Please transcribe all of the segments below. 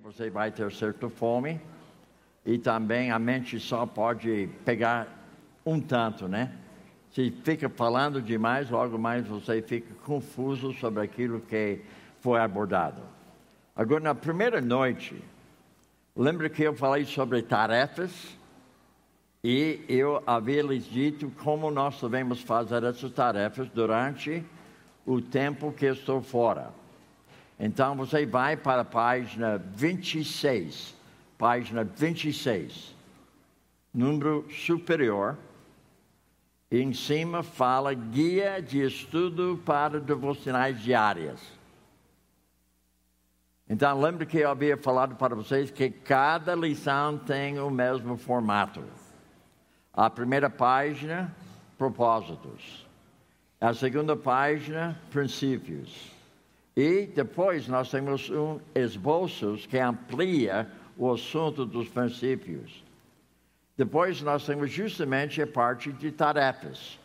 Você vai ter certa fome e também a mente só pode pegar um tanto, né? Se fica falando demais, logo mais você fica confuso sobre aquilo que foi abordado. Agora, na primeira noite, lembra que eu falei sobre tarefas? E eu havia lhes dito como nós devemos fazer essas tarefas durante o tempo que estou fora. Então você vai para a página 26, página 26, número superior. E em cima fala guia de estudo para devocionais diárias. Então lembre que eu havia falado para vocês que cada lição tem o mesmo formato. A primeira página, propósitos. A segunda página, princípios. E depois nós temos um esboço que amplia o assunto dos princípios. Depois nós temos justamente a parte de tarefas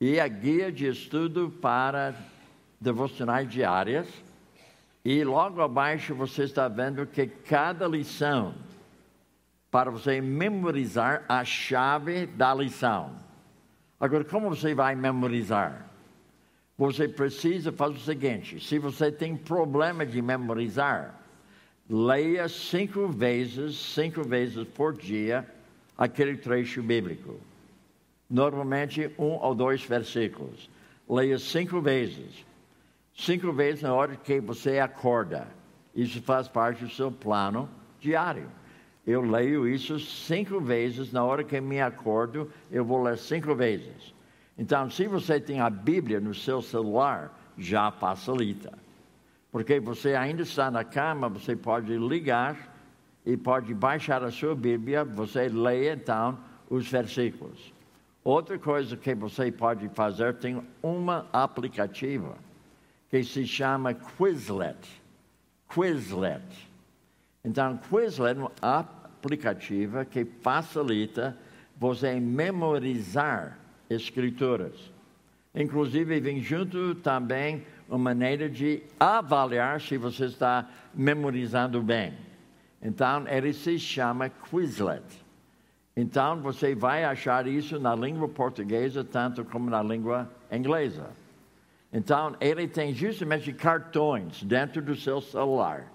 e a guia de estudo para devocionais diárias. E logo abaixo você está vendo que cada lição, para você memorizar a chave da lição. Agora, como você vai memorizar? Você precisa fazer o seguinte: se você tem problema de memorizar, leia cinco vezes, cinco vezes por dia, aquele trecho bíblico. Normalmente um ou dois versículos. Leia cinco vezes. Cinco vezes na hora que você acorda. Isso faz parte do seu plano diário. Eu leio isso cinco vezes na hora que me acordo, eu vou ler cinco vezes. Então, se você tem a Bíblia no seu celular, já facilita. Porque você ainda está na cama, você pode ligar e pode baixar a sua Bíblia, você lê então os versículos. Outra coisa que você pode fazer, tem uma aplicativa que se chama Quizlet. Quizlet. Então, Quizlet é uma aplicativa que facilita você memorizar escrituras. Inclusive, vem junto também uma maneira de avaliar se você está memorizando bem. Então, ele se chama Quizlet. Então, você vai achar isso na língua portuguesa, tanto como na língua inglesa. Então, ele tem justamente cartões dentro do seu celular.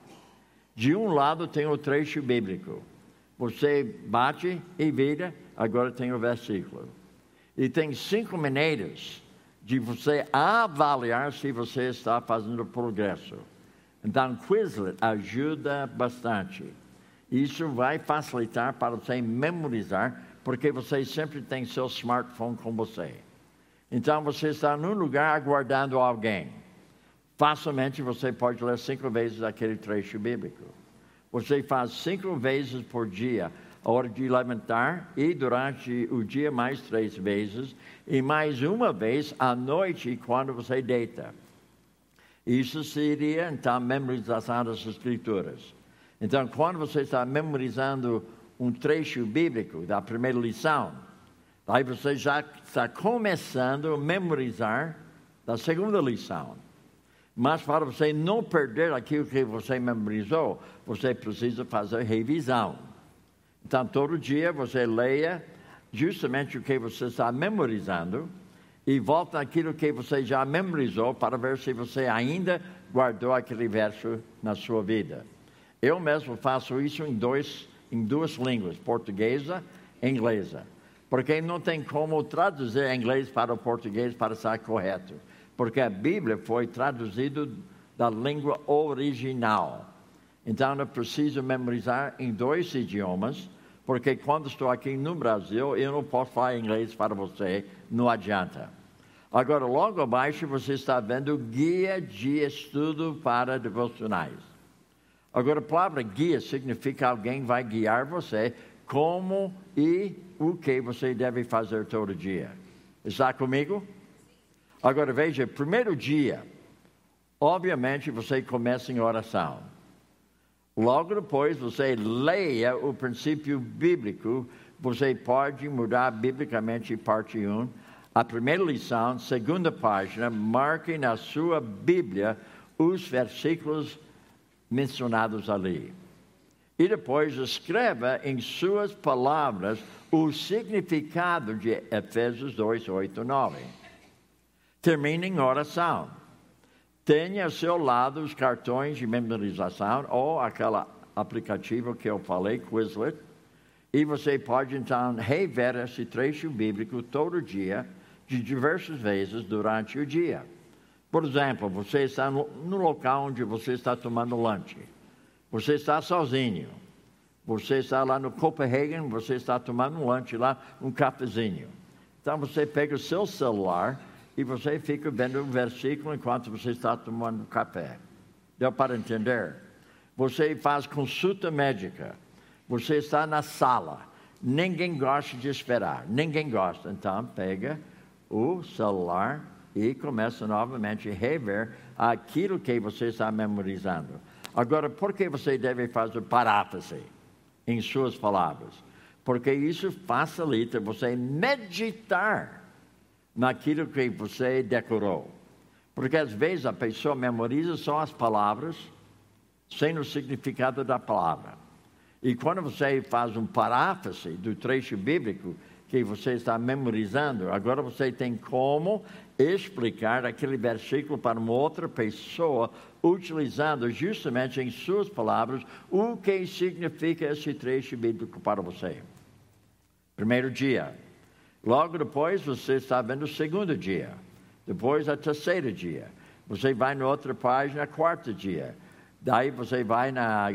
De um lado tem o trecho bíblico. Você bate e vira, agora tem o versículo. E tem cinco maneiras de você avaliar se você está fazendo progresso. Então, Quizlet ajuda bastante. Isso vai facilitar para você memorizar, porque você sempre tem seu smartphone com você. Então, você está num lugar aguardando alguém. Facilmente você pode ler cinco vezes aquele trecho bíblico. Você faz cinco vezes por dia a hora de levantar e durante o dia mais três vezes e mais uma vez à noite quando você deita. Isso seria então memorização das escrituras. Então, quando você está memorizando um trecho bíblico da primeira lição, aí você já está começando a memorizar da segunda lição. Mas para você não perder aquilo que você memorizou, você precisa fazer revisão. Então, todo dia você leia justamente o que você está memorizando e volta naquilo que você já memorizou para ver se você ainda guardou aquele verso na sua vida. Eu mesmo faço isso em, dois, em duas línguas, portuguesa e inglesa, porque não tem como traduzir inglês para o português para estar correto, porque a Bíblia foi traduzida da língua original. Então eu preciso memorizar em dois idiomas, porque quando estou aqui no Brasil, eu não posso falar inglês para você, não adianta. Agora, logo abaixo, você está vendo guia de estudo para devocionais. Agora, a palavra guia significa alguém vai guiar você como e o que você deve fazer todo dia. Está comigo? Agora, veja, primeiro dia, obviamente você começa em oração. Logo depois você leia o princípio bíblico, você pode mudar biblicamente parte 1. A primeira lição, segunda página, marque na sua Bíblia os versículos mencionados ali. E depois escreva em suas palavras o significado de Efésios 2, 8 9. Termine em oração. Tenha ao seu lado os cartões de memorização ou aquele aplicativo que eu falei, Quizlet, e você pode então rever esse trecho bíblico todo dia, de diversas vezes durante o dia. Por exemplo, você está no, local onde você está tomando lanche. Você está sozinho. Você está lá no Copenhagen, você está tomando um lanche lá, um cafezinho. Então você pega o seu celular e você fica vendo um versículo enquanto você está tomando café. Deu para entender? Você faz consulta médica. Você está na sala. Ninguém gosta de esperar. Ninguém gosta. Então pega o celular e começa novamente a rever aquilo que você está memorizando. Agora, por que você deve fazer paráfrase em suas palavras? Porque isso facilita você meditar naquilo que você decorou. Porque às vezes a pessoa memoriza só as palavras, sem o significado da palavra. E quando você faz um paráfrase do trecho bíblico que você está memorizando, agora você tem como explicar aquele versículo para uma outra pessoa, utilizando justamente em suas palavras o que significa esse trecho bíblico para você. Primeiro dia. Logo depois você está vendo o segundo dia. Depois a terceiro dia. Você vai na outra página, quarto dia. Daí você vai na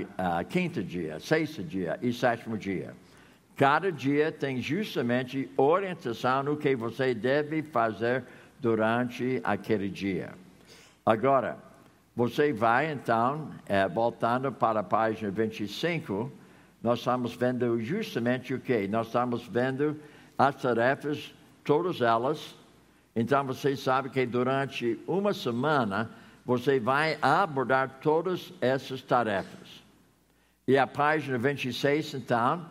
quinto dia, sexto dia e sétimo dia. Cada dia tem justamente orientação no que você deve fazer durante aquele dia. Agora, você vai então, é, voltando para a página 25, nós estamos vendo justamente o que? Nós estamos vendo as tarefas, todas elas. Então você sabe que durante uma semana você vai abordar todas essas tarefas. E a página 26, então,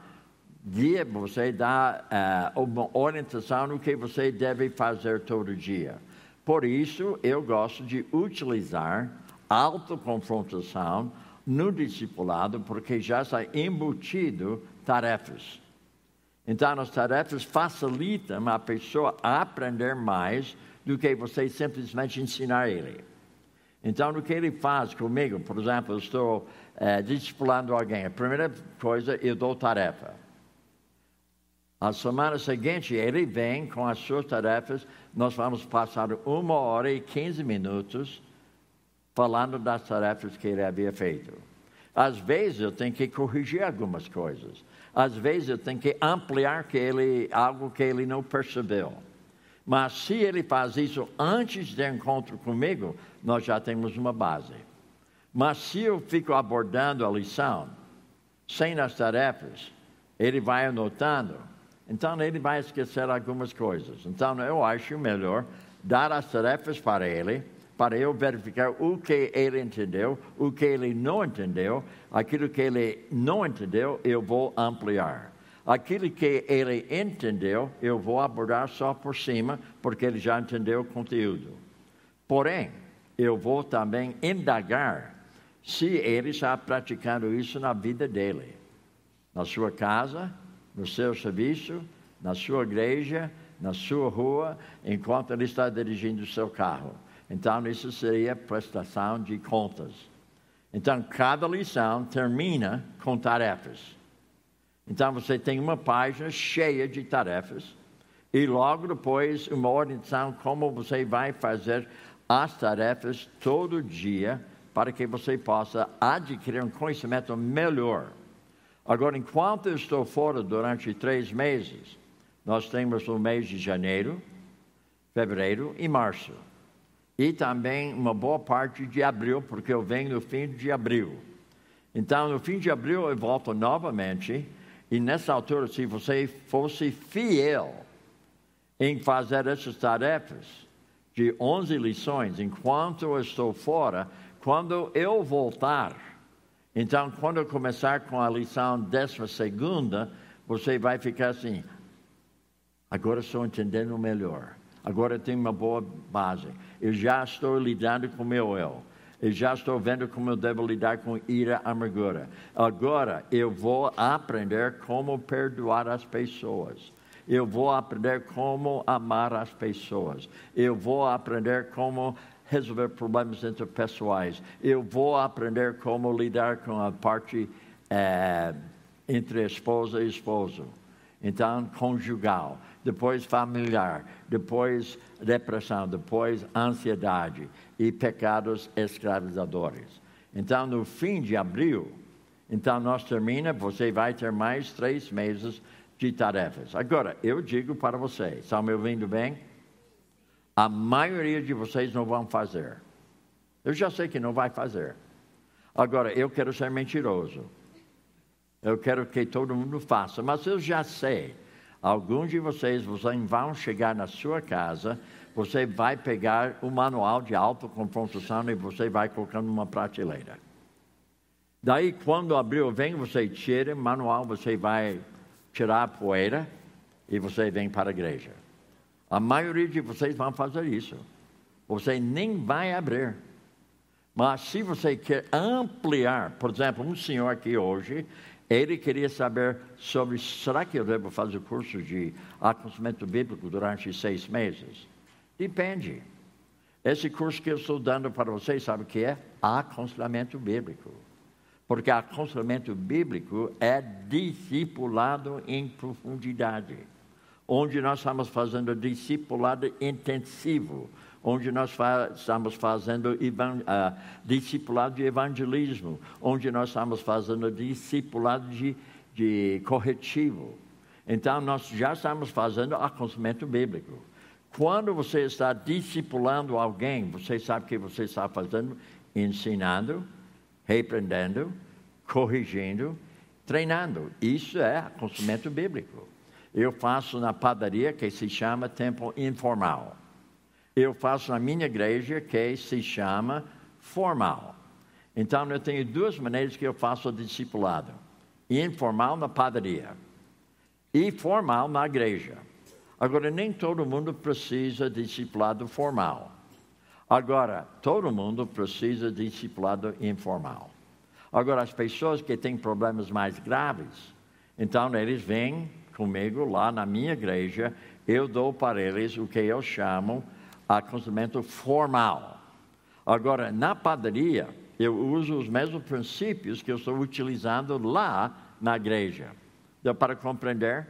guia você, dá uh, uma orientação no que você deve fazer todo dia. Por isso, eu gosto de utilizar autoconfrontação no discipulado, porque já está embutido tarefas. Então, as tarefas facilitam a pessoa a aprender mais do que você simplesmente ensinar ele. Então, o que ele faz comigo, por exemplo, eu estou é, discipulando alguém, a primeira coisa, eu dou tarefa. A semana seguinte, ele vem com as suas tarefas, nós vamos passar uma hora e quinze minutos falando das tarefas que ele havia feito. Às vezes eu tenho que corrigir algumas coisas. Às vezes eu tenho que ampliar que ele, algo que ele não percebeu. Mas se ele faz isso antes do encontro comigo, nós já temos uma base. Mas se eu fico abordando a lição sem as tarefas, ele vai anotando, então ele vai esquecer algumas coisas. Então eu acho melhor dar as tarefas para ele, para eu verificar o que ele entendeu, o que ele não entendeu, aquilo que ele não entendeu, eu vou ampliar. Aquilo que ele entendeu, eu vou abordar só por cima, porque ele já entendeu o conteúdo. Porém, eu vou também indagar se ele está praticando isso na vida dele, na sua casa, no seu serviço, na sua igreja, na sua rua, enquanto ele está dirigindo o seu carro. Então, isso seria prestação de contas. Então, cada lição termina com tarefas. Então você tem uma página cheia de tarefas e logo depois uma orientação como você vai fazer as tarefas todo dia para que você possa adquirir um conhecimento melhor. Agora, enquanto eu estou fora durante três meses, nós temos o mês de janeiro, fevereiro e março. E também uma boa parte de abril, porque eu venho no fim de abril. Então, no fim de abril, eu volto novamente e nessa altura, se você fosse fiel em fazer essas tarefas de 11 lições, enquanto eu estou fora, quando eu voltar, então quando eu começar com a lição décima segunda, você vai ficar assim, agora estou entendendo melhor, agora tenho uma boa base, eu já estou lidando com meu eu. E já estou vendo como eu devo lidar com ira, amargura. Agora eu vou aprender como perdoar as pessoas. Eu vou aprender como amar as pessoas. Eu vou aprender como resolver problemas interpessoais. Eu vou aprender como lidar com a parte é, entre esposa e esposo. Então, conjugal, depois familiar, depois depressão, depois ansiedade e pecados escravizadores. Então, no fim de abril, então nós termina, você vai ter mais três meses de tarefas. Agora, eu digo para vocês, estão me ouvindo bem? A maioria de vocês não vão fazer. Eu já sei que não vai fazer. Agora, eu quero ser mentiroso. Eu quero que todo mundo faça, mas eu já sei. Alguns de vocês, vão chegar na sua casa, você vai pegar o manual de autoconfrontação e você vai colocando numa prateleira. Daí, quando abriu vem, você tira o manual, você vai tirar a poeira e você vem para a igreja. A maioria de vocês vão fazer isso. Você nem vai abrir. Mas se você quer ampliar, por exemplo, um senhor aqui hoje, ele queria saber sobre, será que eu devo fazer curso de aconselhamento bíblico durante seis meses? Depende. Esse curso que eu estou dando para vocês, sabe o que é? Aconselhamento bíblico. Porque aconselhamento bíblico é discipulado em profundidade onde nós estamos fazendo discipulado intensivo, onde nós fa estamos fazendo uh, discipulado de evangelismo, onde nós estamos fazendo discipulado de, de corretivo. Então, nós já estamos fazendo aconselhamento bíblico. Quando você está discipulando alguém, você sabe que você está fazendo? Ensinando, repreendendo, corrigindo, treinando. Isso é aconselhamento bíblico. Eu faço na padaria que se chama tempo informal. Eu faço na minha igreja que se chama formal. Então eu tenho duas maneiras que eu faço o discipulado: informal na padaria e formal na igreja. Agora nem todo mundo precisa de discipulado formal. Agora todo mundo precisa de discipulado informal. Agora as pessoas que têm problemas mais graves, então eles vêm comigo lá na minha igreja, eu dou para eles o que eu chamo aconselhamento formal. Agora, na padaria, eu uso os mesmos princípios que eu estou utilizando lá na igreja. Deu para compreender?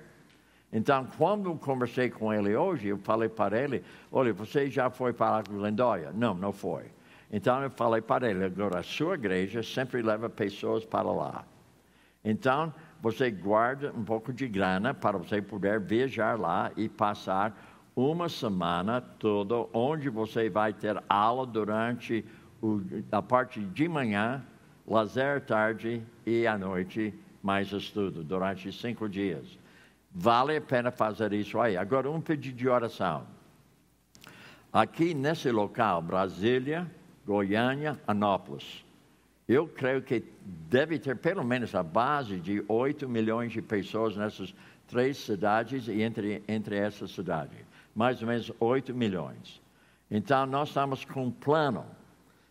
Então, quando eu conversei com ele hoje, eu falei para ele: Olha, você já foi para Glendóia? Não, não foi. Então, eu falei para ele: Agora, a sua igreja sempre leva pessoas para lá. Então, você guarda um pouco de grana para você poder viajar lá e passar uma semana toda, onde você vai ter aula durante o, a parte de manhã, lazer tarde e à noite, mais estudo, durante cinco dias. Vale a pena fazer isso aí. Agora, um pedido de oração. Aqui nesse local, Brasília, Goiânia, Anópolis, eu creio que deve ter pelo menos a base de 8 milhões de pessoas nessas três cidades e entre, entre essas cidades. Mais ou menos 8 milhões. Então, nós estamos com um plano.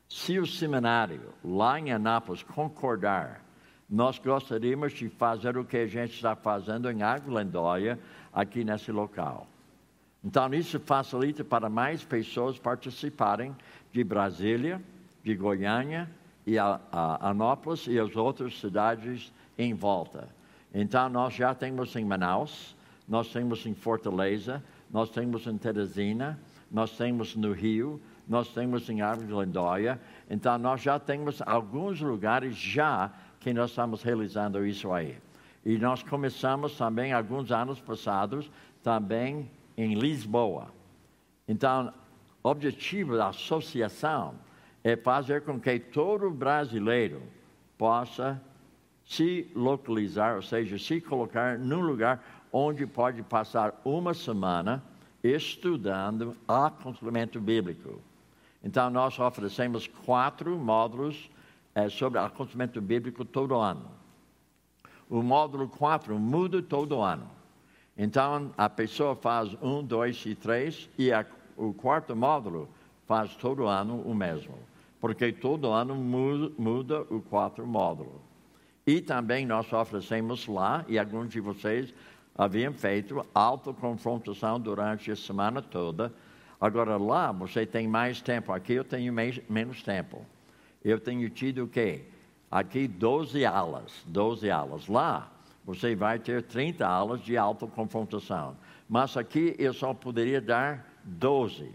Se o seminário lá em Anápolis concordar, nós gostaríamos de fazer o que a gente está fazendo em Água aqui nesse local. Então, isso facilita para mais pessoas participarem de Brasília, de Goiânia, e a, a e as outras cidades em volta. Então, nós já temos em Manaus, nós temos em Fortaleza, nós temos em Teresina, nós temos no Rio, nós temos em Árvore de Lindóia. Então, nós já temos alguns lugares já que nós estamos realizando isso aí. E nós começamos também, alguns anos passados, também em Lisboa. Então, o objetivo da associação é fazer com que todo brasileiro possa se localizar, ou seja, se colocar num lugar onde pode passar uma semana estudando aconselhamento bíblico. Então, nós oferecemos quatro módulos é, sobre aconselhamento bíblico todo ano. O módulo 4 muda todo ano. Então, a pessoa faz um, dois e três, e a, o quarto módulo faz todo ano o mesmo porque todo ano muda, muda o quatro módulo. E também nós oferecemos lá, e alguns de vocês haviam feito autoconfrontação durante a semana toda. Agora lá você tem mais tempo, aqui eu tenho mais, menos tempo. Eu tenho tido o quê? Aqui 12 aulas, 12 aulas. Lá você vai ter 30 aulas de autoconfrontação. Mas aqui eu só poderia dar 12.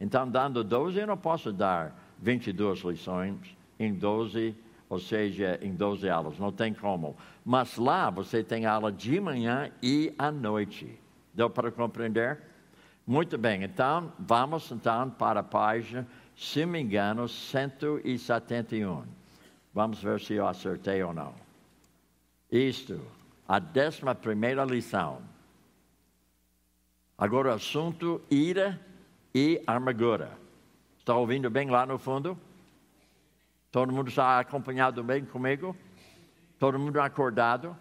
Então, dando 12, eu não posso dar 22 lições em 12, ou seja, em 12 aulas. Não tem como. Mas lá você tem aula de manhã e à noite. Deu para compreender? Muito bem. Então, vamos então para a página, se me engano, 171. Vamos ver se eu acertei ou não. Isto, a décima primeira lição. Agora o assunto ira e amargura. Está ouvindo bem lá no fundo? Todo mundo está acompanhado bem comigo? Todo mundo acordado?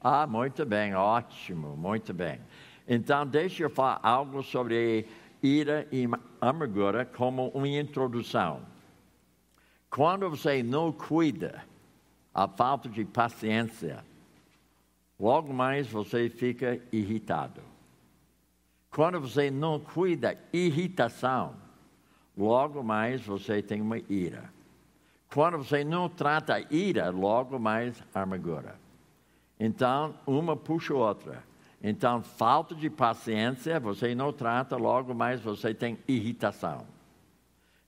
Ah, muito bem, ótimo, muito bem. Então, deixa eu falar algo sobre ira e amargura como uma introdução. Quando você não cuida a falta de paciência, logo mais você fica irritado. Quando você não cuida irritação, logo mais você tem uma ira. Quando você não trata a ira, logo mais amargura. Então, uma puxa a outra. Então, falta de paciência, você não trata, logo mais você tem irritação.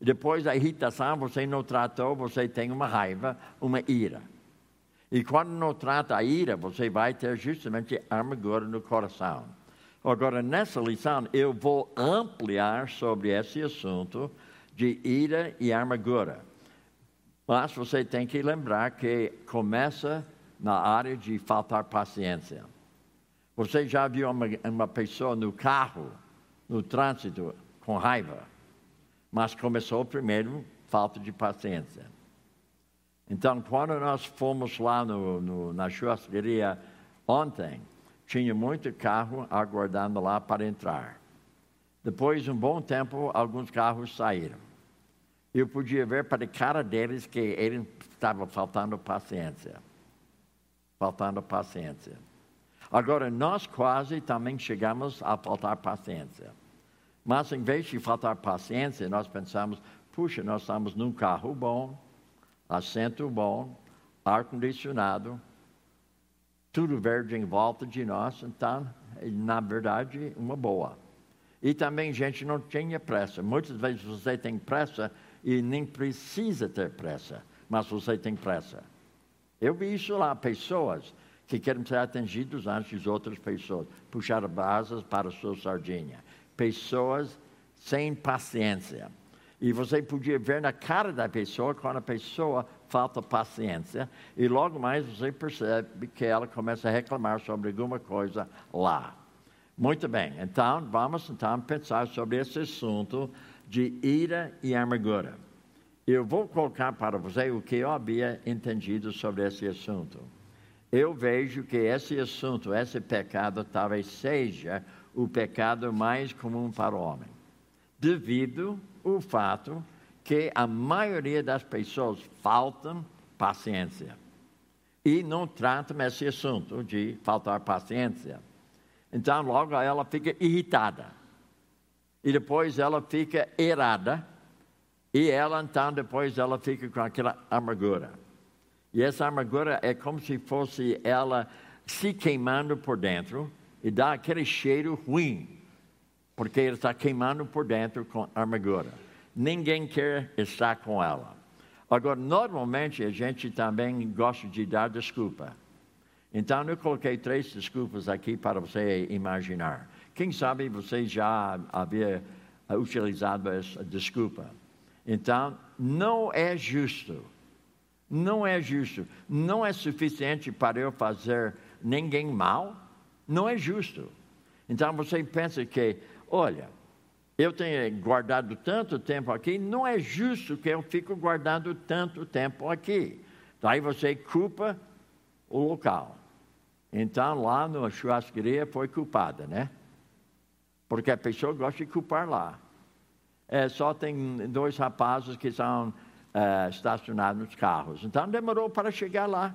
Depois da irritação, você não tratou, você tem uma raiva, uma ira. E quando não trata a ira, você vai ter justamente amargura no coração. Agora, nessa lição, eu vou ampliar sobre esse assunto de ira e amargura. Mas você tem que lembrar que começa na área de faltar paciência. Você já viu uma, uma pessoa no carro, no trânsito, com raiva, mas começou primeiro falta de paciência. Então, quando nós fomos lá no, no, na churrascaria ontem, tinha muito carro aguardando lá para entrar. Depois de um bom tempo, alguns carros saíram. Eu podia ver para a cara deles que ele estava faltando paciência. Faltando paciência. Agora, nós quase também chegamos a faltar paciência. Mas em vez de faltar paciência, nós pensamos: puxa, nós estamos num carro bom, assento bom, ar-condicionado, tudo verde em volta de nós, então, na verdade, uma boa. E também, gente, não tinha pressa. Muitas vezes você tem pressa e nem precisa ter pressa, mas você tem pressa. Eu vi isso lá, pessoas que querem ser atendidos antes de outras pessoas, puxar brasas para a sua sardinha. Pessoas sem paciência. E você podia ver na cara da pessoa quando a pessoa falta paciência, e logo mais você percebe que ela começa a reclamar sobre alguma coisa lá. Muito bem, então vamos então pensar sobre esse assunto de ira e amargura. Eu vou colocar para você o que eu havia entendido sobre esse assunto. Eu vejo que esse assunto, esse pecado, talvez seja o pecado mais comum para o homem, devido ao fato que a maioria das pessoas faltam paciência e não tratam esse assunto de faltar paciência. Então, logo ela fica irritada. E depois ela fica irada. E ela, então, depois ela fica com aquela amargura. E essa amargura é como se fosse ela se queimando por dentro e dá aquele cheiro ruim, porque ela está queimando por dentro com amargura ninguém quer estar com ela. Agora, normalmente a gente também gosta de dar desculpa. Então, eu coloquei três desculpas aqui para você imaginar. Quem sabe você já havia utilizado essa desculpa. Então, não é justo. Não é justo. Não é suficiente para eu fazer ninguém mal. Não é justo. Então, você pensa que, olha, eu tenho guardado tanto tempo aqui, não é justo que eu fique guardando tanto tempo aqui. Daí você culpa o local. Então, lá na churrasqueria foi culpada, né? Porque a pessoa gosta de culpar lá. É, só tem dois rapazes que são uh, estacionado nos carros. Então demorou para chegar lá.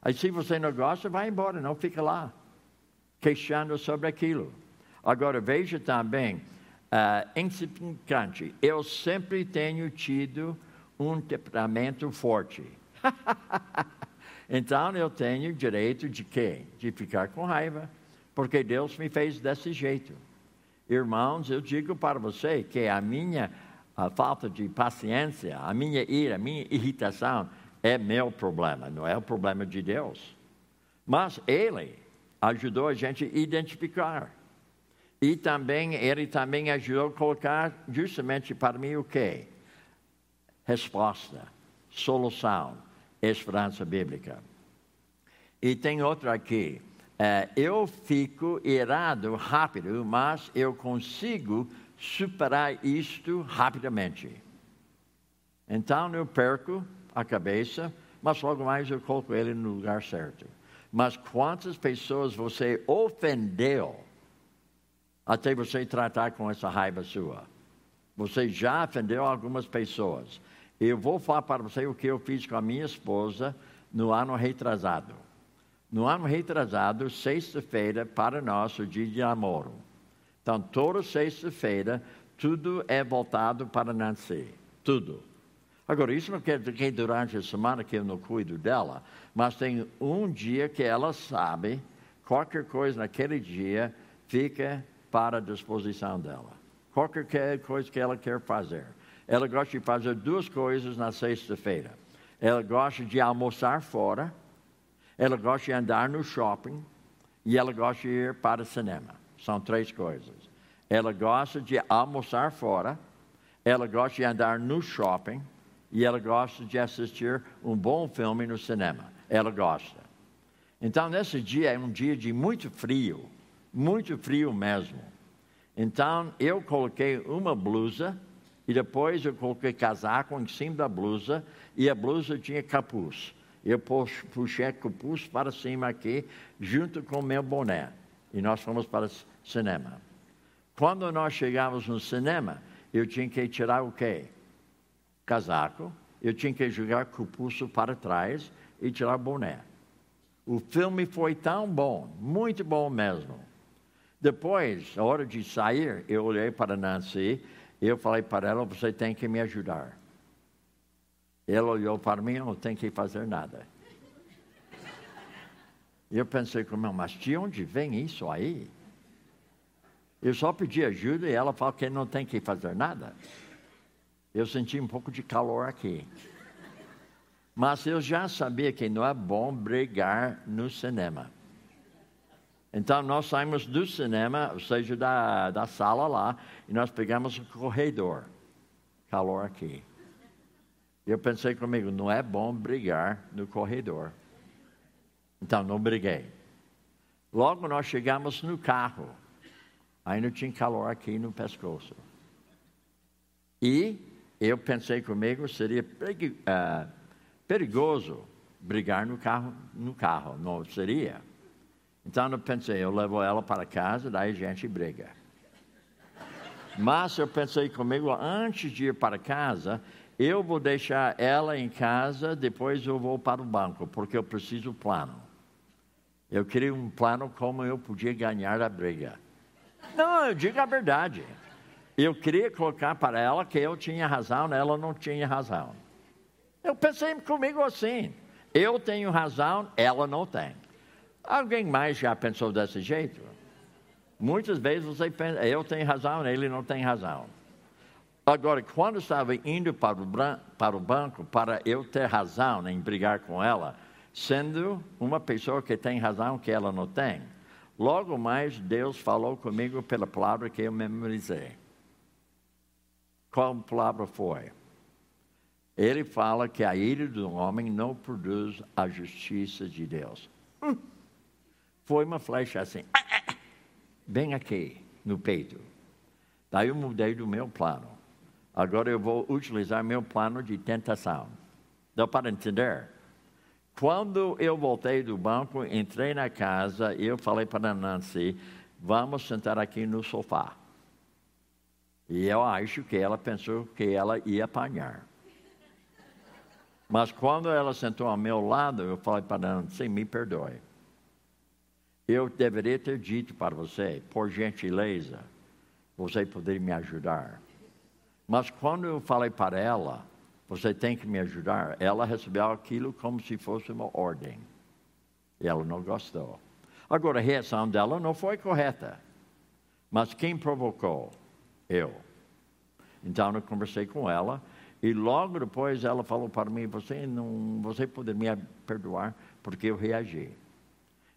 Aí se você não gosta, vai embora, não fica lá, queixando sobre aquilo. Agora veja também, uh, insignificante, eu sempre tenho tido um temperamento forte. então eu tenho direito de quê? De ficar com raiva, porque Deus me fez desse jeito. Irmãos, eu digo para você que a minha a falta de paciência, a minha ira, a minha irritação é meu problema, não é o problema de Deus. Mas Ele ajudou a gente a identificar. E também, Ele também ajudou a colocar justamente para mim o quê? Resposta, solução, esperança bíblica. E tem outro aqui. É, eu fico irado rápido, mas eu consigo superar isto rapidamente. Então eu perco a cabeça, mas logo mais eu coloco ele no lugar certo. Mas quantas pessoas você ofendeu até você tratar com essa raiva sua? Você já ofendeu algumas pessoas. Eu vou falar para você o que eu fiz com a minha esposa no ano retrasado. No ano retrasado, sexta-feira, para nós, o dia de namoro. Então, toda sexta-feira, tudo é voltado para Nancy. Tudo. Agora, isso não quer dizer que durante a semana que eu não cuido dela, mas tem um dia que ela sabe, qualquer coisa naquele dia fica para a disposição dela. Qualquer coisa que ela quer fazer. Ela gosta de fazer duas coisas na sexta-feira. Ela gosta de almoçar fora, ela gosta de andar no shopping e ela gosta de ir para o cinema. São três coisas. Ela gosta de almoçar fora, ela gosta de andar no shopping e ela gosta de assistir um bom filme no cinema. Ela gosta. Então, nesse dia é um dia de muito frio, muito frio mesmo. Então, eu coloquei uma blusa e depois eu coloquei casaco em cima da blusa e a blusa tinha capuz. Eu puxei o capuz para cima aqui, junto com o meu boné. E nós fomos para cinema. Quando nós chegamos no cinema, eu tinha que tirar o quê? Casaco, eu tinha que jogar o pulso para trás e tirar o boné. O filme foi tão bom, muito bom mesmo. Depois, na hora de sair, eu olhei para Nancy eu falei para ela: Você tem que me ajudar. Ela olhou para mim: Não tem que fazer nada. Eu pensei comigo, mas de onde vem isso aí? Eu só pedi ajuda e ela falou que não tem que fazer nada. Eu senti um pouco de calor aqui. Mas eu já sabia que não é bom brigar no cinema. Então nós saímos do cinema, ou seja, da, da sala lá, e nós pegamos o corredor. Calor aqui. Eu pensei comigo, não é bom brigar no corredor. Então não briguei. Logo nós chegamos no carro. Ainda tinha calor aqui no pescoço. E eu pensei comigo, seria uh, perigoso brigar no carro, no carro, não seria? Então eu pensei, eu levo ela para casa, daí a gente briga. Mas eu pensei comigo, antes de ir para casa, eu vou deixar ela em casa, depois eu vou para o banco, porque eu preciso plano. Eu queria um plano como eu podia ganhar a briga. Não, eu digo a verdade. Eu queria colocar para ela que eu tinha razão, ela não tinha razão. Eu pensei comigo assim: eu tenho razão, ela não tem. Alguém mais já pensou desse jeito? Muitas vezes você pensa, eu tenho razão, ele não tem razão. Agora, quando estava indo para o, para o banco para eu ter razão em brigar com ela, sendo uma pessoa que tem razão que ela não tem, Logo mais, Deus falou comigo pela palavra que eu memorizei. Qual palavra foi? Ele fala que a ira do homem não produz a justiça de Deus. Hum. Foi uma flecha assim, bem aqui no peito. Daí eu mudei do meu plano. Agora eu vou utilizar meu plano de tentação. Deu para entender? Quando eu voltei do banco, entrei na casa e eu falei para Nancy: vamos sentar aqui no sofá. E eu acho que ela pensou que ela ia apanhar. Mas quando ela sentou ao meu lado, eu falei para sim, me perdoe. Eu deveria ter dito para você, por gentileza, você poderia me ajudar. Mas quando eu falei para ela, você tem que me ajudar, ela recebeu aquilo como se fosse uma ordem. E ela não gostou. Agora, a reação dela não foi correta. Mas quem provocou? Eu. Então eu conversei com ela e logo depois ela falou para mim: você não, você poderia me perdoar porque eu reagi.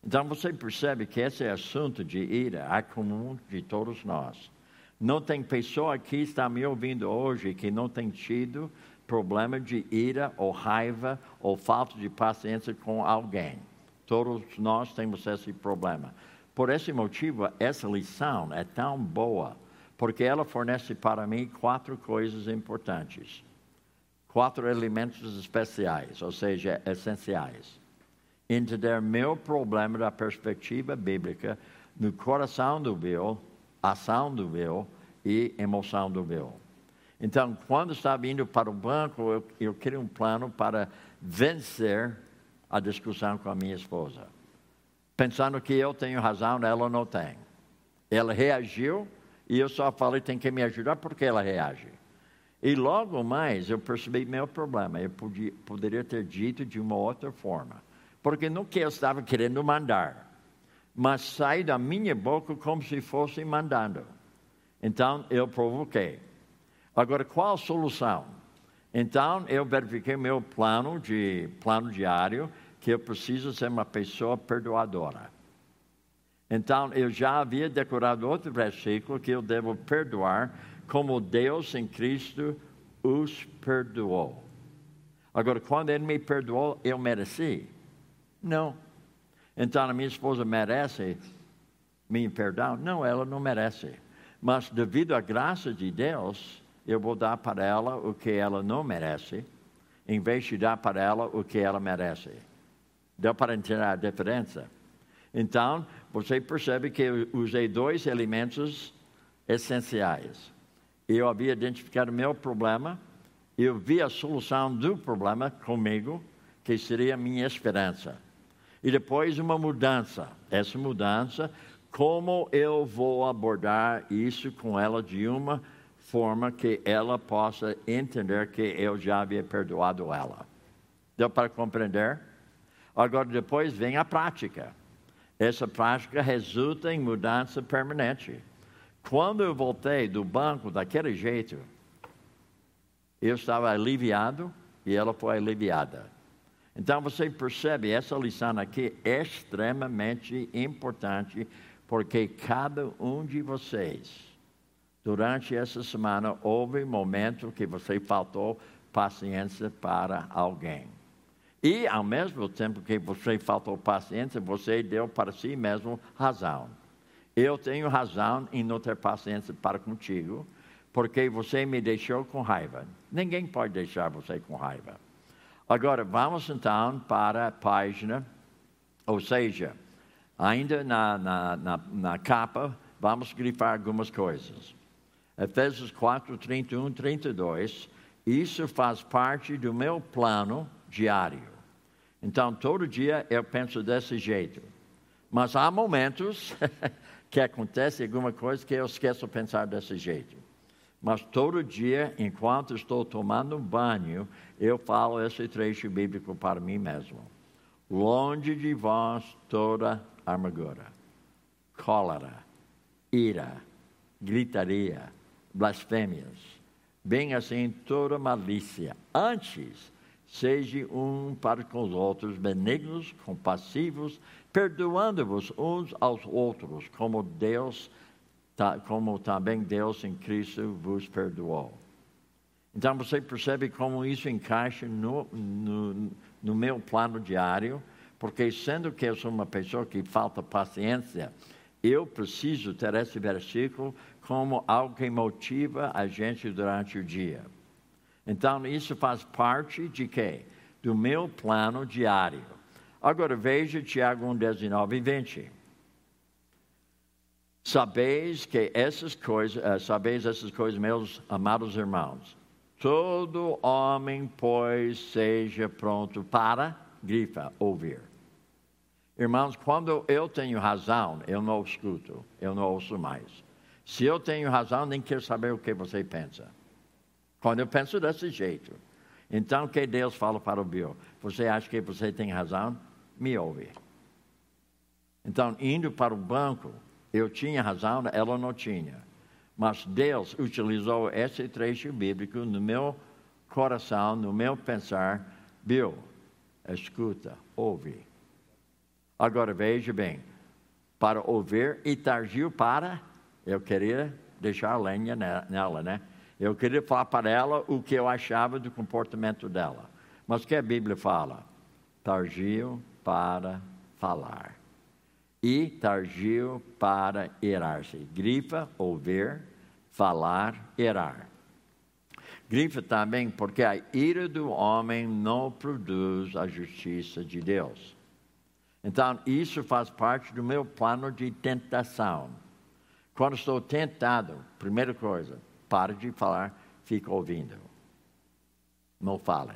Então você percebe que esse assunto de ira é comum de todos nós. Não tem pessoa aqui que está me ouvindo hoje que não tem tido problema de ira ou raiva ou falta de paciência com alguém. Todos nós temos esse problema. Por esse motivo, essa lição é tão boa, porque ela fornece para mim quatro coisas importantes. Quatro elementos especiais, ou seja, essenciais. Entender meu problema da perspectiva bíblica no coração do Bill, ação do Bill e emoção do Bill. Então, quando estava indo para o banco, eu, eu queria um plano para vencer a discussão com a minha esposa. Pensando que eu tenho razão, ela não tem. Ela reagiu e eu só falei, tem que me ajudar porque ela reage. E logo mais eu percebi meu problema. Eu podia, poderia ter dito de uma outra forma. Porque não que eu estava querendo mandar, mas sai da minha boca como se fosse mandando. Então eu provoquei. Agora, qual a solução? Então eu verifiquei meu plano de plano diário que eu preciso ser uma pessoa perdoadora. Então eu já havia decorado outro versículo que eu devo perdoar como Deus em Cristo os perdoou. Agora, quando Ele me perdoou, eu mereci? Não. Então a minha esposa merece minha perdão? Não, ela não merece. Mas devido à graça de Deus, eu vou dar para ela o que ela não merece, em vez de dar para ela o que ela merece. Deu para entender a diferença? Então, você percebe que eu usei dois elementos essenciais. Eu havia identificado meu problema, eu vi a solução do problema comigo, que seria minha esperança. E depois uma mudança. Essa mudança, como eu vou abordar isso com ela de uma forma que ela possa entender que eu já havia perdoado ela. Deu para compreender? Agora, depois vem a prática. Essa prática resulta em mudança permanente. Quando eu voltei do banco daquele jeito, eu estava aliviado e ela foi aliviada. Então você percebe, essa lição aqui é extremamente importante, porque cada um de vocês Durante essa semana houve momento que você faltou paciência para alguém. E ao mesmo tempo que você faltou paciência, você deu para si mesmo razão. Eu tenho razão em não ter paciência para contigo, porque você me deixou com raiva. Ninguém pode deixar você com raiva. Agora, vamos então para a página, ou seja, ainda na, na, na, na capa, vamos grifar algumas coisas. Efésios 4, 31, 32. Isso faz parte do meu plano diário. Então, todo dia eu penso desse jeito. Mas há momentos que acontece alguma coisa que eu esqueço de pensar desse jeito. Mas todo dia, enquanto estou tomando banho, eu falo esse trecho bíblico para mim mesmo. Longe de vós toda amargura, cólera, ira, gritaria, blasfêmias, bem assim toda malícia. Antes, seja um para com os outros benignos, compassivos, perdoando-vos uns aos outros, como Deus, como também Deus em Cristo vos perdoou. Então você percebe como isso encaixa no, no, no meu plano diário, porque sendo que eu sou uma pessoa que falta paciência, eu preciso ter esse versículo como algo que motiva a gente durante o dia. Então, isso faz parte de quê? Do meu plano diário. Agora veja Tiago 1, 19 e 20. Sabeis que essas coisas, uh, sabeis essas coisas, meus amados irmãos, Todo homem, pois, seja pronto para, grifa, ouvir. Irmãos, quando eu tenho razão, eu não escuto, eu não ouço mais. Se eu tenho razão, nem quero saber o que você pensa. Quando eu penso desse jeito. Então, que Deus fala para o Bill? Você acha que você tem razão? Me ouve. Então, indo para o banco, eu tinha razão, ela não tinha. Mas Deus utilizou esse trecho bíblico no meu coração, no meu pensar. Bill, escuta, ouve. Agora veja bem, para ouvir e tardio para, eu queria deixar lenha nela, né? Eu queria falar para ela o que eu achava do comportamento dela. Mas o que a Bíblia fala? Targio para falar. E targio para irar-se. Grifa, ouvir, falar, irar. Grifa também porque a ira do homem não produz a justiça de Deus. Então, isso faz parte do meu plano de tentação. Quando estou tentado, primeira coisa, Pare de falar, fica ouvindo. Não fale.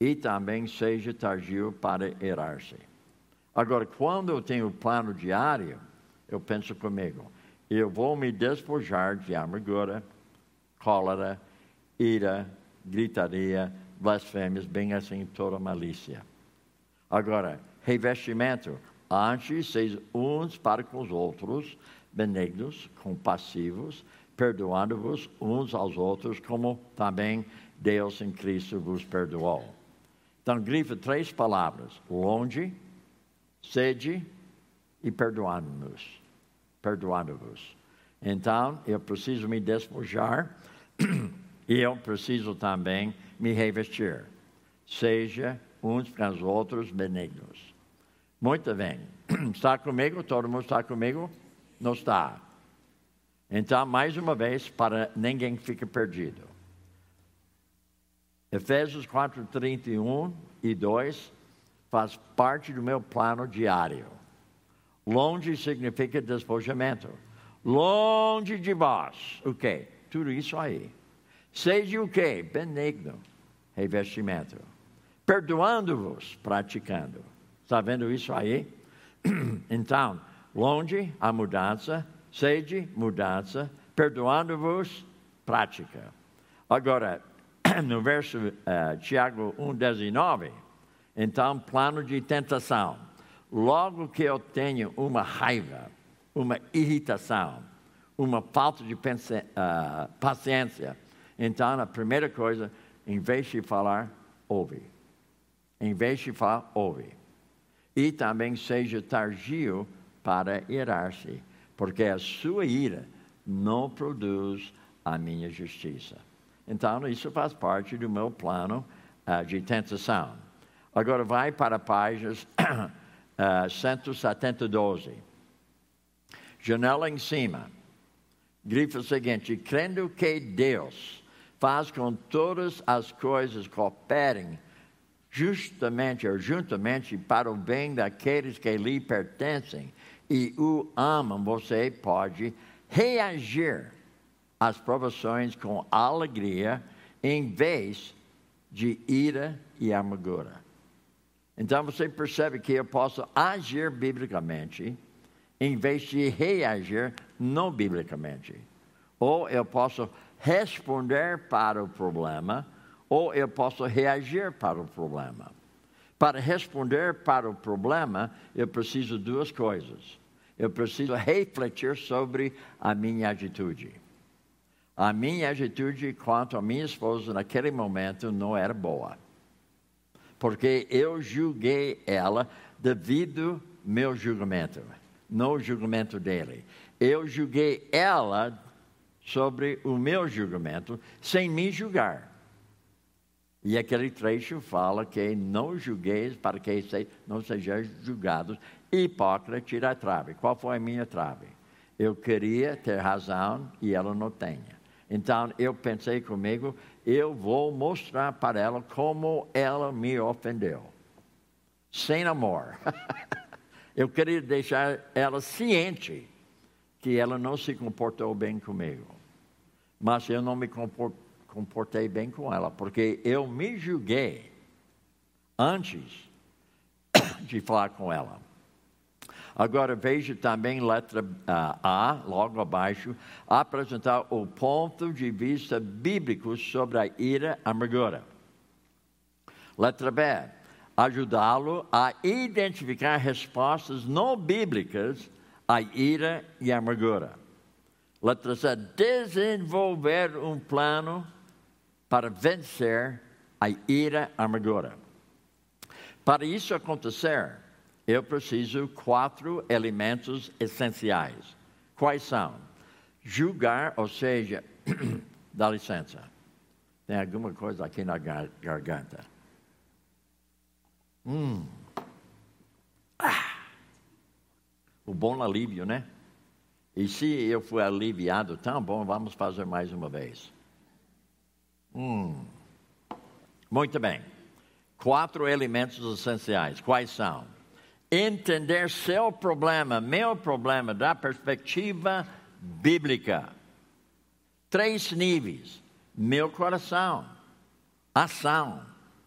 E também seja tardio para irar-se. Agora, quando eu tenho plano diário, eu penso comigo, eu vou me despojar de amargura, cólera, ira, gritaria, blasfêmias, bem assim toda malícia. Agora, revestimento, antes uns para com os outros, benignos, compassivos, perdoando-vos uns aos outros, como também Deus em Cristo vos perdoou. Então, grifa três palavras: longe, sede e perdoando-nos. Perdoando-vos. Então, eu preciso me despojar e eu preciso também me revestir. Seja uns para os outros benignos. Muito bem. Está comigo? Todo mundo está comigo? Não está. Então, mais uma vez, para ninguém fique perdido. Efésios 4, 31 e 2 faz parte do meu plano diário. Longe significa despojamento. Longe de vós. O quê? Tudo isso aí. Seja o quê? Benigno. Revestimento. Perdoando-vos, praticando. Está vendo isso aí? Então, longe a mudança, sede, mudança, perdoando-vos, prática. Agora, no verso uh, Tiago 1,19, então, plano de tentação. Logo que eu tenho uma raiva, uma irritação, uma falta de uh, paciência, então a primeira coisa, em vez de falar, ouve. Em vez de falar, ouve. E também seja tardio para irar-se porque a sua ira não produz a minha justiça. Então, isso faz parte do meu plano uh, de tentação. Agora, vai para páginas uh, 172. Janela em cima. Grifa o seguinte: crendo que Deus faz com todas as coisas cooperem justamente ou juntamente para o bem daqueles que lhe pertencem e o amam, você pode reagir às provações com alegria em vez de ira e amargura. Então você percebe que eu posso agir biblicamente em vez de reagir não biblicamente. Ou eu posso responder para o problema, ou eu posso reagir para o problema. Para responder para o problema, eu preciso de duas coisas eu preciso refletir sobre a minha atitude. A minha atitude quanto à minha esposa naquele momento não era boa. Porque eu julguei ela devido meu julgamento, não o julgamento dele. Eu julguei ela sobre o meu julgamento sem me julgar. E aquele trecho fala que não julgueis para que não sejam julgados hipócrita tira a trave. Qual foi a minha trave? Eu queria ter razão e ela não tenha. Então eu pensei comigo, eu vou mostrar para ela como ela me ofendeu. Sem amor. eu queria deixar ela ciente que ela não se comportou bem comigo. Mas eu não me comportei bem com ela, porque eu me julguei antes de falar com ela. Agora veja também letra A, logo abaixo, apresentar o ponto de vista bíblico sobre a ira amargura. Letra B, ajudá-lo a identificar respostas não bíblicas à ira e amargura. Letra C, desenvolver um plano para vencer a ira amargura. Para isso acontecer, eu preciso quatro elementos essenciais. Quais são? Julgar, ou seja, dá licença. Tem alguma coisa aqui na garganta. Hum. Ah. O bom alívio, né? E se eu fui aliviado, tão bom, vamos fazer mais uma vez. Hum. Muito bem. Quatro elementos essenciais. Quais são? Entender seu problema, meu problema, da perspectiva bíblica. Três níveis: meu coração, ação,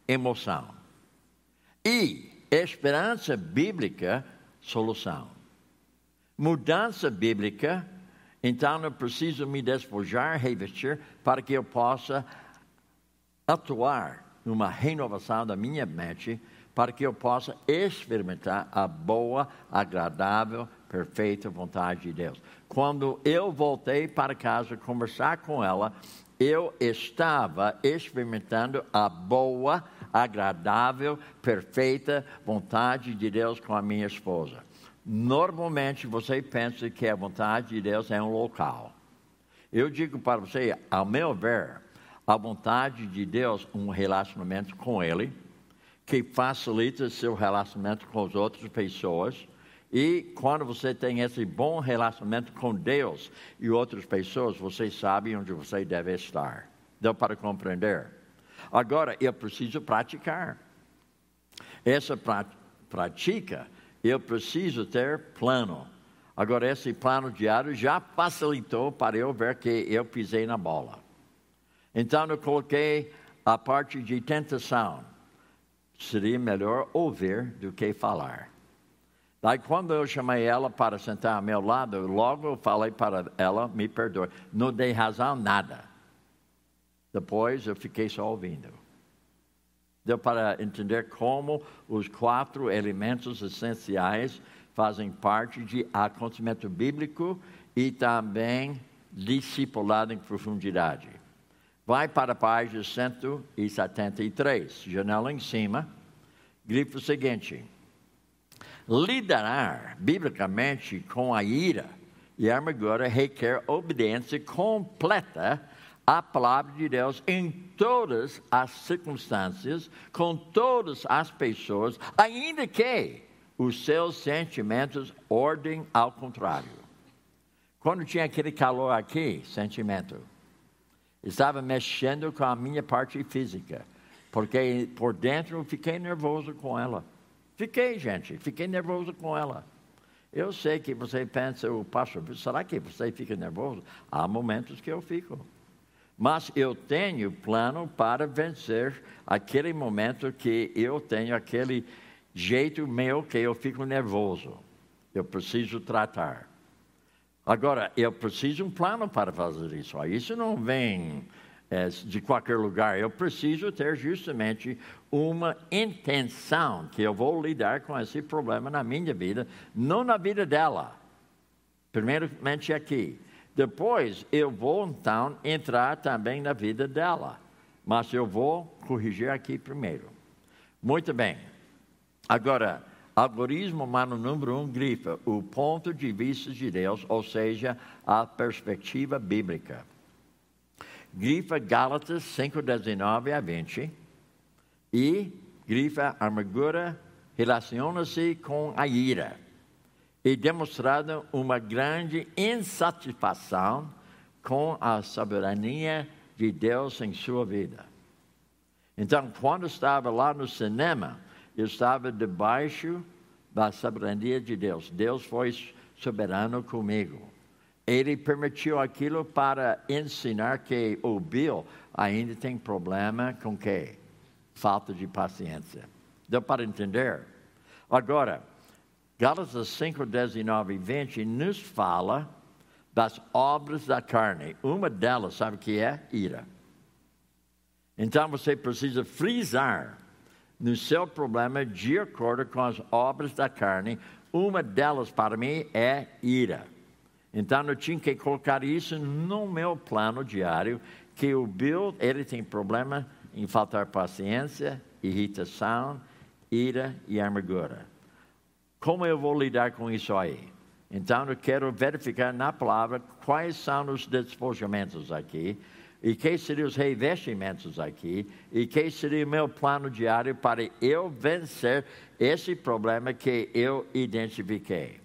emoção. E esperança bíblica, solução. Mudança bíblica, então eu preciso me despojar, revestir, para que eu possa atuar numa renovação da minha mente para que eu possa experimentar a boa, agradável, perfeita vontade de Deus. Quando eu voltei para casa conversar com ela, eu estava experimentando a boa, agradável, perfeita vontade de Deus com a minha esposa. Normalmente você pensa que a vontade de Deus é um local. Eu digo para você, ao meu ver, a vontade de Deus, um relacionamento com Ele, que facilita seu relacionamento com as outras pessoas. E quando você tem esse bom relacionamento com Deus e outras pessoas, você sabe onde você deve estar. Deu para compreender? Agora, eu preciso praticar. Essa prática, eu preciso ter plano. Agora, esse plano diário já facilitou para eu ver que eu pisei na bola. Então, eu coloquei a parte de tentação seria melhor ouvir do que falar. Daí, quando eu chamei ela para sentar ao meu lado, logo eu falei para ela: me perdoe, não dei razão nada. Depois eu fiquei só ouvindo. Deu para entender como os quatro elementos essenciais fazem parte de acontecimento bíblico e também discipulado em profundidade. Vai para a página 173, janela em cima, grifo seguinte: Liderar biblicamente com a ira e a amargura requer obediência completa à palavra de Deus em todas as circunstâncias, com todas as pessoas, ainda que os seus sentimentos ordem ao contrário. Quando tinha aquele calor aqui, sentimento estava mexendo com a minha parte física, porque por dentro eu fiquei nervoso com ela. Fiquei, gente, fiquei nervoso com ela. Eu sei que você pensa, o pastor, será que você fica nervoso? Há momentos que eu fico. Mas eu tenho plano para vencer aquele momento que eu tenho aquele jeito meu que eu fico nervoso. Eu preciso tratar. Agora, eu preciso um plano para fazer isso. Isso não vem é, de qualquer lugar. Eu preciso ter justamente uma intenção que eu vou lidar com esse problema na minha vida, não na vida dela. Primeiramente aqui. Depois, eu vou então entrar também na vida dela. Mas eu vou corrigir aqui primeiro. Muito bem. Agora, Algoritmo humano número um grifa o ponto de vista de Deus, ou seja, a perspectiva bíblica. Grifa Gálatas 5, 19 a 20 e grifa amargura relaciona-se com a ira e demonstrando uma grande insatisfação com a soberania de Deus em sua vida. Então, quando estava lá no cinema, estava debaixo da soberania de Deus. Deus foi soberano comigo. Ele permitiu aquilo para ensinar que o Bill ainda tem problema com quê? Falta de paciência. Deu para entender? Agora, Gálatas 5, 19 e 20 nos fala das obras da carne. Uma delas, sabe o que é? Ira. Então você precisa frisar no seu problema de acordo com as obras da carne. Uma delas para mim é ira. Então eu tinha que colocar isso no meu plano diário, que o Bill, ele tem problema em faltar paciência, irritação, ira e amargura. Como eu vou lidar com isso aí? Então eu quero verificar na palavra quais são os despojamentos aqui e que seriam os revestimentos aqui, e que seria o meu plano diário para eu vencer esse problema que eu identifiquei.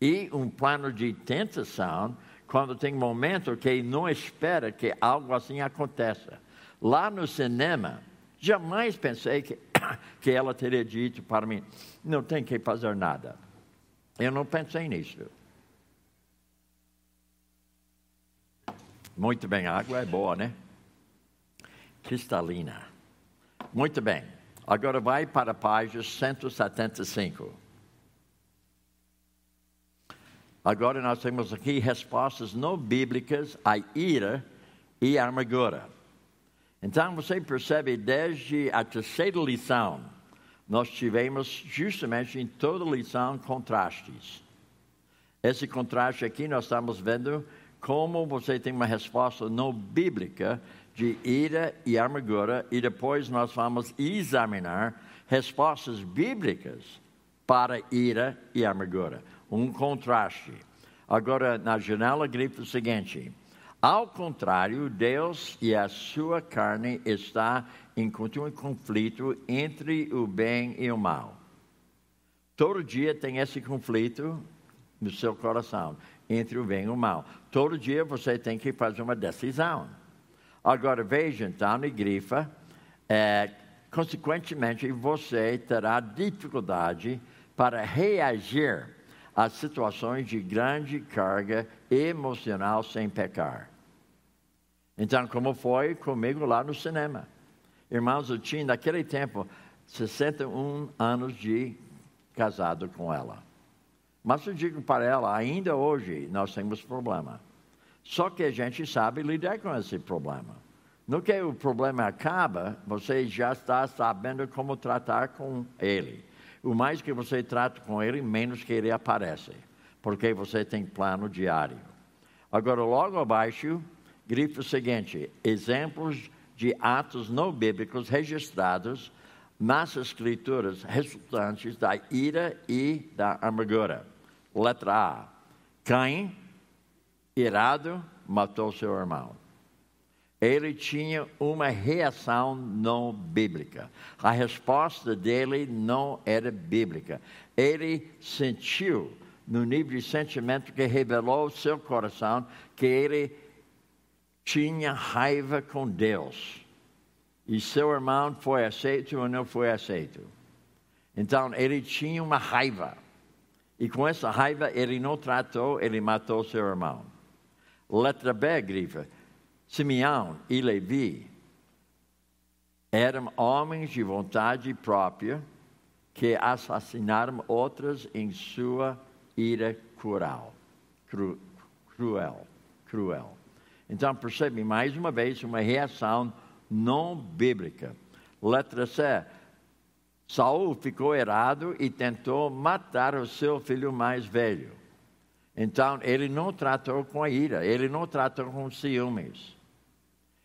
E um plano de tentação, quando tem momento que não espera que algo assim aconteça. Lá no cinema, jamais pensei que, que ela teria dito para mim: não tem que fazer nada. Eu não pensei nisso. Muito bem, a água é boa, né? Cristalina. Muito bem. Agora vai para a página 175. Agora nós temos aqui respostas não bíblicas à ira e à amargura. Então você percebe desde a terceira lição, nós tivemos justamente em toda lição contrastes. Esse contraste aqui nós estamos vendo como você tem uma resposta não bíblica de ira e amargura, e depois nós vamos examinar respostas bíblicas para ira e amargura. Um contraste. Agora, na janela, grifo o seguinte: ao contrário, Deus e a sua carne está em contínuo conflito entre o bem e o mal. Todo dia tem esse conflito no seu coração entre o bem e o mal. Todo dia você tem que fazer uma decisão. Agora veja então e grifa, é, consequentemente você terá dificuldade para reagir às situações de grande carga emocional sem pecar. Então, como foi comigo lá no cinema? Irmãos, eu tinha naquele tempo 61 anos de casado com ela. Mas eu digo para ela, ainda hoje nós temos problema. Só que a gente sabe lidar com esse problema. No que o problema acaba, você já está sabendo como tratar com ele. O mais que você trata com ele, menos que ele aparece. Porque você tem plano diário. Agora, logo abaixo, grifo o seguinte: exemplos de atos não bíblicos registrados nas escrituras resultantes da ira e da amargura. Letra A. Caim, irado, matou seu irmão. Ele tinha uma reação não bíblica. A resposta dele não era bíblica. Ele sentiu, no nível de sentimento que revelou seu coração, que ele tinha raiva com Deus. E seu irmão foi aceito ou não foi aceito. Então, ele tinha uma raiva. E com essa raiva ele não tratou, ele matou seu irmão. Letra B, grifa. Simeão e Levi eram homens de vontade própria que assassinaram outros em sua ira cruel. Cru, cruel. Cruel. Então percebe mais uma vez uma reação não bíblica. Letra C. Saul ficou errado e tentou matar o seu filho mais velho. Então, ele não tratou com a ira, ele não tratou com ciúmes,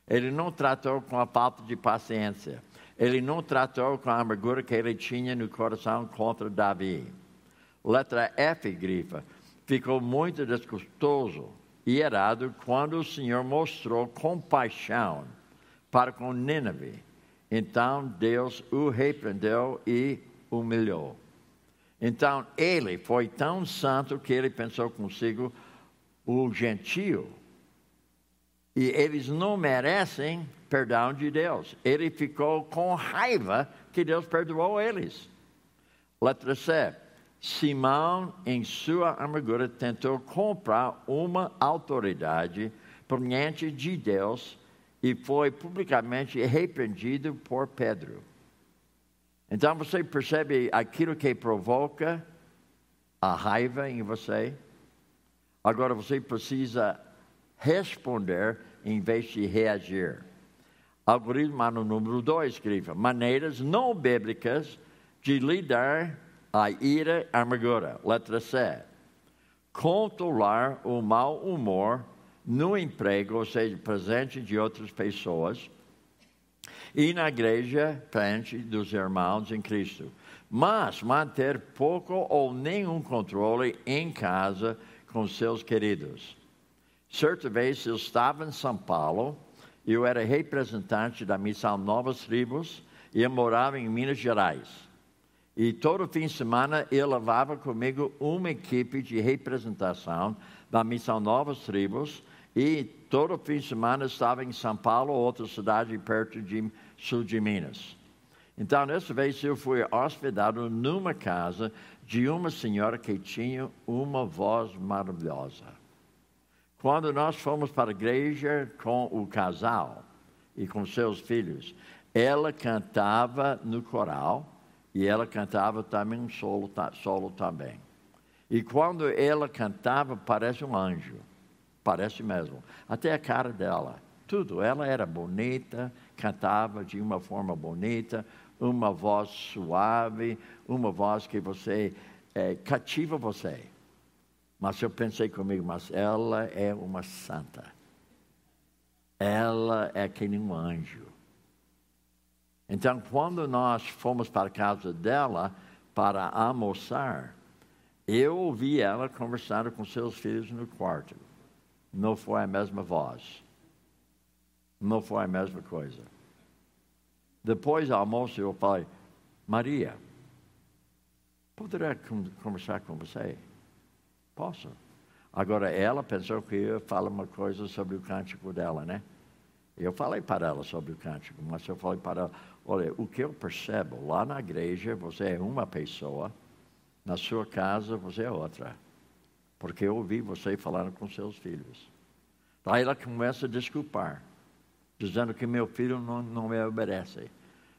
ele não tratou com a falta de paciência, ele não tratou com a amargura que ele tinha no coração contra Davi. Letra F, grifa, ficou muito desgostoso e errado quando o Senhor mostrou compaixão para com Nínive então Deus o repreendeu e humilhou. Então ele foi tão santo que ele pensou consigo, o gentio, e eles não merecem perdão de Deus. Ele ficou com raiva que Deus perdoou eles. Letra C. Simão, em sua amargura, tentou comprar uma autoridade proveniente de Deus e foi publicamente repreendido por Pedro. Então você percebe aquilo que provoca a raiva em você? Agora você precisa responder em vez de reagir. Algoritmo no número 2 escreva maneiras não bíblicas de lidar a ira e amargura. Letra C. Controlar o mau humor no emprego, ou seja, presente de outras pessoas, e na igreja, frente dos irmãos em Cristo. Mas manter pouco ou nenhum controle em casa com seus queridos. Certa vez eu estava em São Paulo, eu era representante da missão Novas Tribos e eu morava em Minas Gerais. E todo fim de semana eu levava comigo uma equipe de representação da missão Novas Tribos e todo fim de semana estava em São Paulo, outra cidade perto de sul de Minas. Então, nessa vez eu fui hospedado numa casa de uma senhora que tinha uma voz maravilhosa. Quando nós fomos para a igreja com o casal e com seus filhos, ela cantava no coral e ela cantava também um solo, solo também. E quando ela cantava, parece um anjo. Parece mesmo. Até a cara dela. Tudo. Ela era bonita, cantava de uma forma bonita, uma voz suave, uma voz que você é, cativa você. Mas eu pensei comigo, mas ela é uma santa. Ela é que nem um anjo. Então, quando nós fomos para a casa dela para almoçar, eu ouvi ela conversando com seus filhos no quarto não foi a mesma voz. Não foi a mesma coisa. Depois do almoço, eu falei, Maria, poderia conversar com você? Posso. Agora, ela pensou que eu falar uma coisa sobre o cântico dela, né? Eu falei para ela sobre o cântico, mas eu falei para ela, olha, o que eu percebo, lá na igreja você é uma pessoa, na sua casa você é outra porque eu ouvi você falando com seus filhos. Aí ela começa a desculpar, dizendo que meu filho não, não me obedece.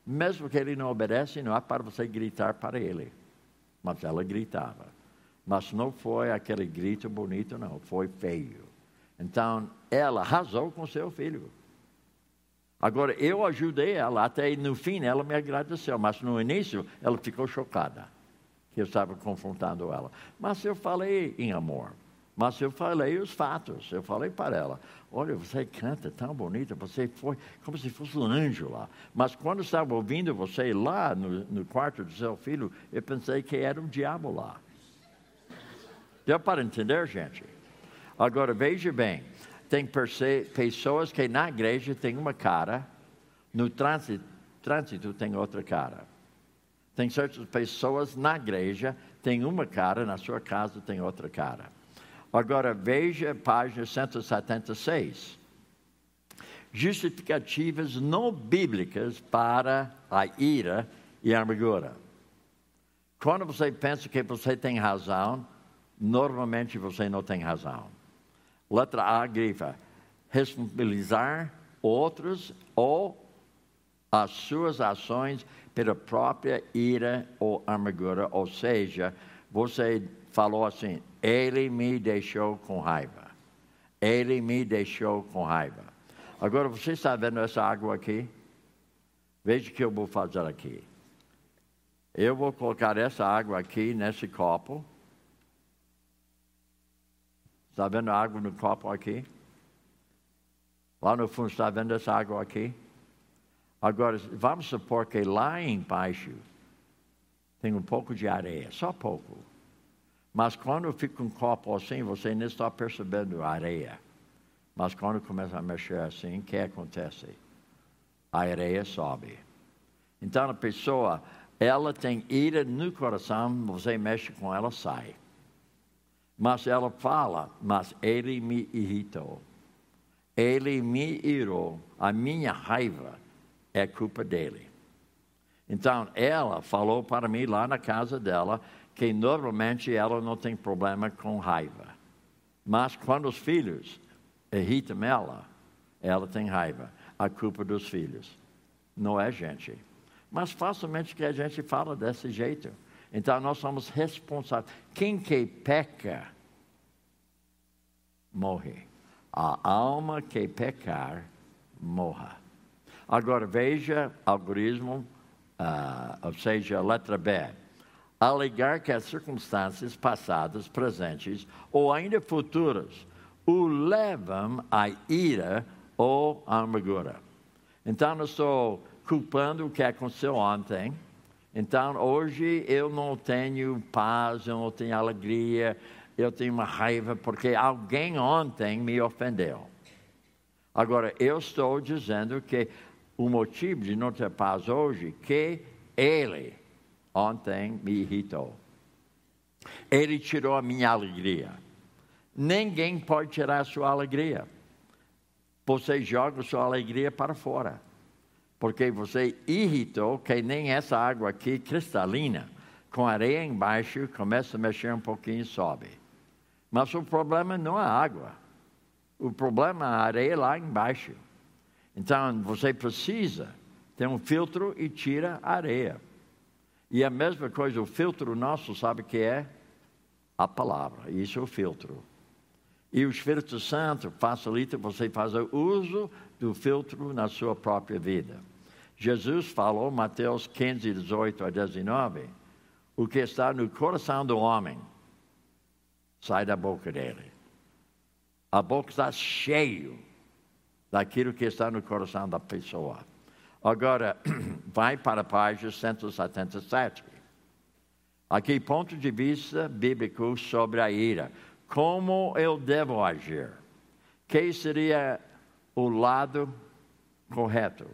Mesmo que ele não obedece, não é para você gritar para ele. Mas ela gritava. Mas não foi aquele grito bonito, não, foi feio. Então, ela arrasou com seu filho. Agora, eu ajudei ela, até no fim ela me agradeceu, mas no início ela ficou chocada que estava confrontando ela. Mas eu falei em amor. Mas eu falei os fatos. Eu falei para ela: Olha, você canta tão bonita, você foi como se fosse um anjo lá. Mas quando estava ouvindo você lá no, no quarto do seu filho, eu pensei que era um diabo lá. Deu para entender, gente? Agora veja bem: tem pessoas que na igreja têm uma cara, no trânsito, trânsito tem outra cara. Tem certas pessoas na igreja, tem uma cara, na sua casa tem outra cara. Agora veja a página 176. Justificativas não bíblicas para a ira e a amargura. Quando você pensa que você tem razão, normalmente você não tem razão. Letra A grifa: responsabilizar outros ou as suas ações pela própria ira ou amargura, ou seja, você falou assim: Ele me deixou com raiva. Ele me deixou com raiva. Agora, você está vendo essa água aqui? Veja o que eu vou fazer aqui. Eu vou colocar essa água aqui nesse copo. Está vendo a água no copo aqui? Lá no fundo, está vendo essa água aqui? Agora, vamos supor que lá embaixo tem um pouco de areia, só pouco. Mas quando fica um copo assim, você nem está percebendo areia. Mas quando começa a mexer assim, o que acontece? A areia sobe. Então a pessoa, ela tem ira no coração, você mexe com ela, sai. Mas ela fala, mas ele me irritou. Ele me irou. A minha raiva é culpa dele. Então, ela falou para mim lá na casa dela que normalmente ela não tem problema com raiva. Mas quando os filhos irritam ela, ela tem raiva. A culpa dos filhos. Não é gente. Mas facilmente que a gente fala desse jeito. Então nós somos responsáveis. Quem que peca, morre. A alma que pecar, morra. Agora veja algoritmo, uh, ou seja, letra B. Alegar que as circunstâncias passadas, presentes ou ainda futuras o levam à ira ou à amargura. Então, eu estou culpando o que aconteceu ontem. Então, hoje eu não tenho paz, eu não tenho alegria, eu tenho uma raiva porque alguém ontem me ofendeu. Agora, eu estou dizendo que o motivo de não ter paz hoje que ele ontem me irritou. Ele tirou a minha alegria. Ninguém pode tirar a sua alegria. Você joga sua alegria para fora. Porque você irritou que nem essa água aqui cristalina, com areia embaixo, começa a mexer um pouquinho e sobe. Mas o problema não é a água. O problema é a areia lá embaixo. Então você precisa ter um filtro e tira a areia. E a mesma coisa, o filtro nosso, sabe que é? A palavra. Isso é o filtro. E o Espírito Santo facilita você fazer uso do filtro na sua própria vida. Jesus falou, Mateus 15, 18 a 19, o que está no coração do homem sai da boca dele. A boca está cheia daquilo que está no coração da pessoa. Agora, vai para a página 177. Aqui, ponto de vista bíblico sobre a ira. Como eu devo agir? Que seria o lado correto?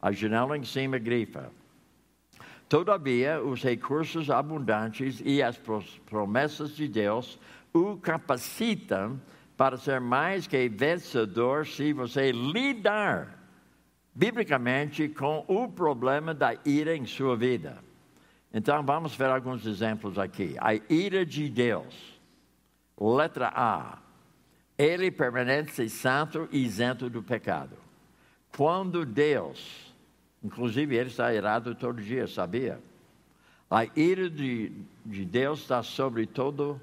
A janela em cima grifa. Todavia, os recursos abundantes e as promessas de Deus o capacitam para ser mais que vencedor se você lidar biblicamente com o problema da ira em sua vida. Então vamos ver alguns exemplos aqui. A ira de Deus. Letra A. Ele permanece santo e isento do pecado. Quando Deus, inclusive ele está irado todo dia, sabia? A ira de, de Deus está sobre todo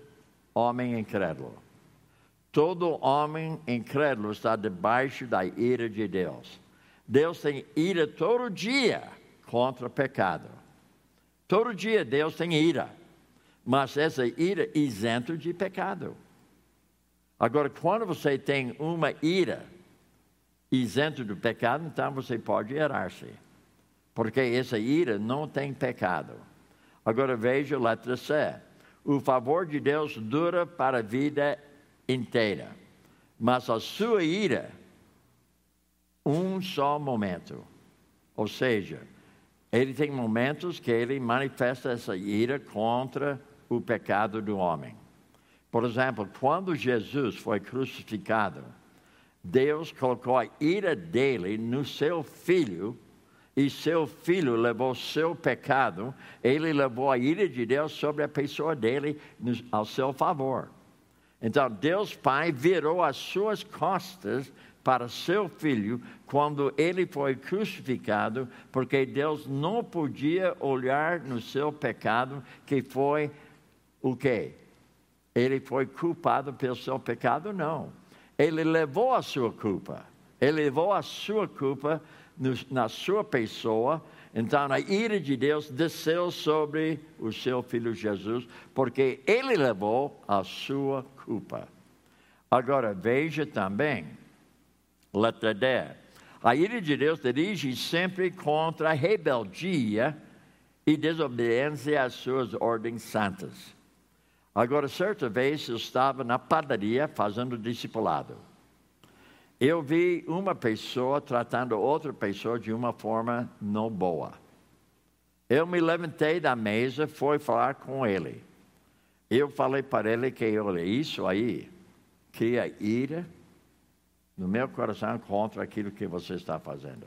homem incrédulo. Todo homem incrédulo está debaixo da ira de Deus. Deus tem ira todo dia contra o pecado. Todo dia Deus tem ira. Mas essa ira isento de pecado. Agora, quando você tem uma ira isento do pecado, então você pode errar-se. Porque essa ira não tem pecado. Agora veja a letra C. O favor de Deus dura para a vida inteira. Mas a sua ira, um só momento. Ou seja, ele tem momentos que ele manifesta essa ira contra o pecado do homem. Por exemplo, quando Jesus foi crucificado, Deus colocou a ira dele no seu filho, e seu filho levou seu pecado, ele levou a ira de Deus sobre a pessoa dele ao seu favor. Então, Deus Pai virou as suas costas para seu filho quando ele foi crucificado, porque Deus não podia olhar no seu pecado, que foi o quê? Ele foi culpado pelo seu pecado? Não. Ele levou a sua culpa. Ele levou a sua culpa na sua pessoa então a ira de Deus desceu sobre o seu filho Jesus, porque ele levou a sua culpa. Agora veja também, letra D. A ira de Deus dirige sempre contra a rebeldia e desobediência às suas ordens santas. Agora, certa vez eu estava na padaria fazendo discipulado eu vi uma pessoa tratando outra pessoa de uma forma não boa. Eu me levantei da mesa, fui falar com ele. Eu falei para ele que, olha, isso aí cria ira no meu coração contra aquilo que você está fazendo.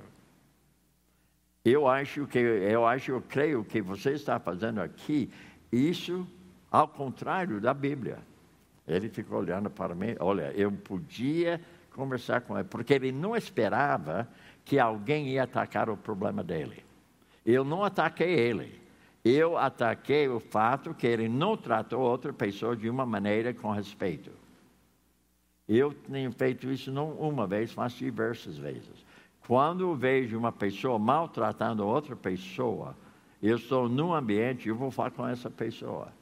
Eu acho que, eu acho, eu creio que você está fazendo aqui isso ao contrário da Bíblia. Ele ficou olhando para mim, olha, eu podia conversar com ele, porque ele não esperava que alguém ia atacar o problema dele. Eu não ataquei ele. Eu ataquei o fato que ele não tratou outra pessoa de uma maneira com respeito. Eu tenho feito isso não uma vez, mas diversas vezes. Quando vejo uma pessoa maltratando outra pessoa, eu estou num ambiente, eu vou falar com essa pessoa.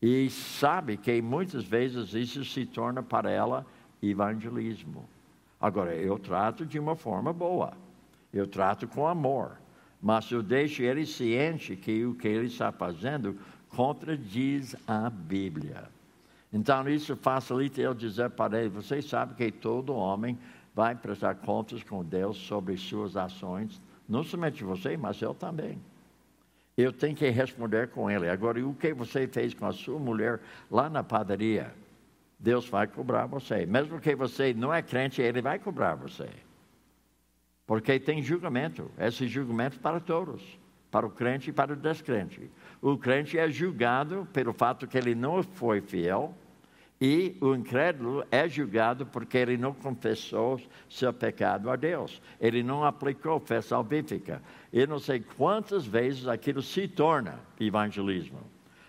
E sabe que muitas vezes isso se torna para ela evangelismo. Agora, eu trato de uma forma boa, eu trato com amor, mas eu deixo ele ciente que o que ele está fazendo contradiz a Bíblia. Então, isso facilita eu dizer para ele: você sabe que todo homem vai prestar contas com Deus sobre suas ações, não somente você, mas eu também. Eu tenho que responder com ele. Agora, o que você fez com a sua mulher lá na padaria? Deus vai cobrar você. Mesmo que você não é crente, Ele vai cobrar você. Porque tem julgamento. Esse julgamento para todos. Para o crente e para o descrente. O crente é julgado pelo fato que ele não foi fiel. E o incrédulo é julgado porque ele não confessou seu pecado a Deus. Ele não aplicou fé salvífica. Eu não sei quantas vezes aquilo se torna evangelismo.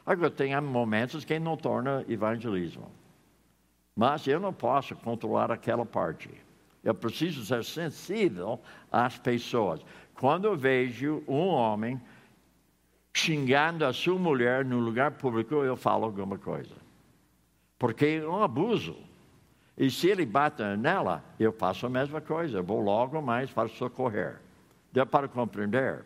Agora, tem momentos que não torna evangelismo. Mas eu não posso controlar aquela parte. Eu preciso ser sensível às pessoas. Quando eu vejo um homem xingando a sua mulher no lugar público, eu falo alguma coisa. Porque é um abuso. E se ele bate nela, eu faço a mesma coisa. Eu vou logo mais para socorrer. Deu para compreender?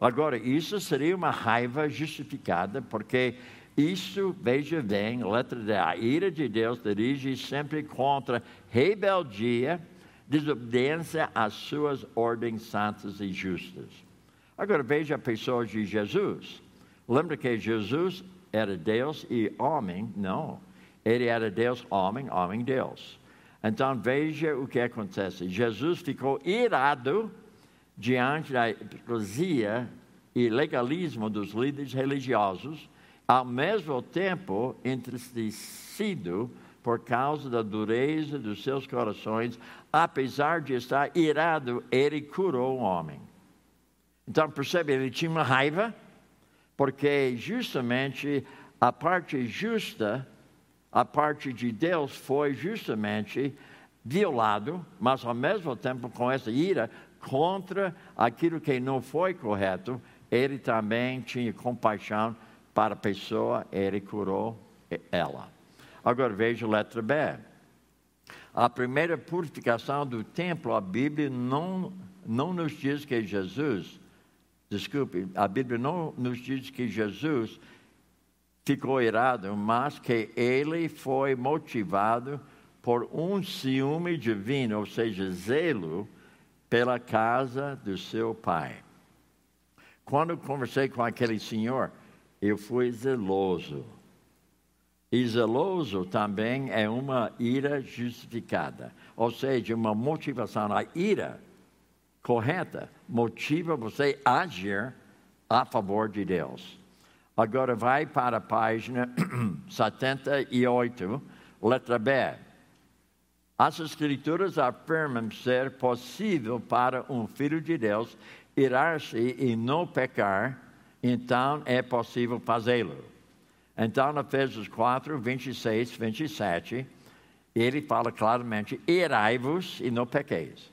Agora, isso seria uma raiva justificada, porque isso, veja bem, letra D, a ira de Deus dirige sempre contra rebeldia, desobediência às suas ordens santas e justas. Agora veja a pessoa de Jesus. Lembra que Jesus era Deus e homem? Não. Ele era Deus, homem, homem, Deus. Então veja o que acontece. Jesus ficou irado diante da hipocrisia e legalismo dos líderes religiosos ao mesmo tempo entristecido por causa da dureza dos seus corações, apesar de estar irado, ele curou o homem. Então, percebe, ele tinha uma raiva, porque justamente a parte justa, a parte de Deus foi justamente violado, mas ao mesmo tempo com essa ira contra aquilo que não foi correto, ele também tinha compaixão para a pessoa, ele curou ela. Agora veja a letra B. A primeira purificação do templo, a Bíblia não, não nos diz que Jesus, desculpe, a Bíblia não nos diz que Jesus ficou irado, mas que ele foi motivado por um ciúme divino, ou seja, zelo pela casa do seu pai. Quando conversei com aquele senhor, eu fui zeloso. E zeloso também é uma ira justificada, ou seja, uma motivação. A ira correta motiva você a agir a favor de Deus. Agora vai para a página 78, letra B. As Escrituras afirmam ser possível para um filho de Deus irar-se e não pecar então é possível fazê-lo. Então, Efésios 4, 26, 27, ele fala claramente: irai-vos e não pequeis.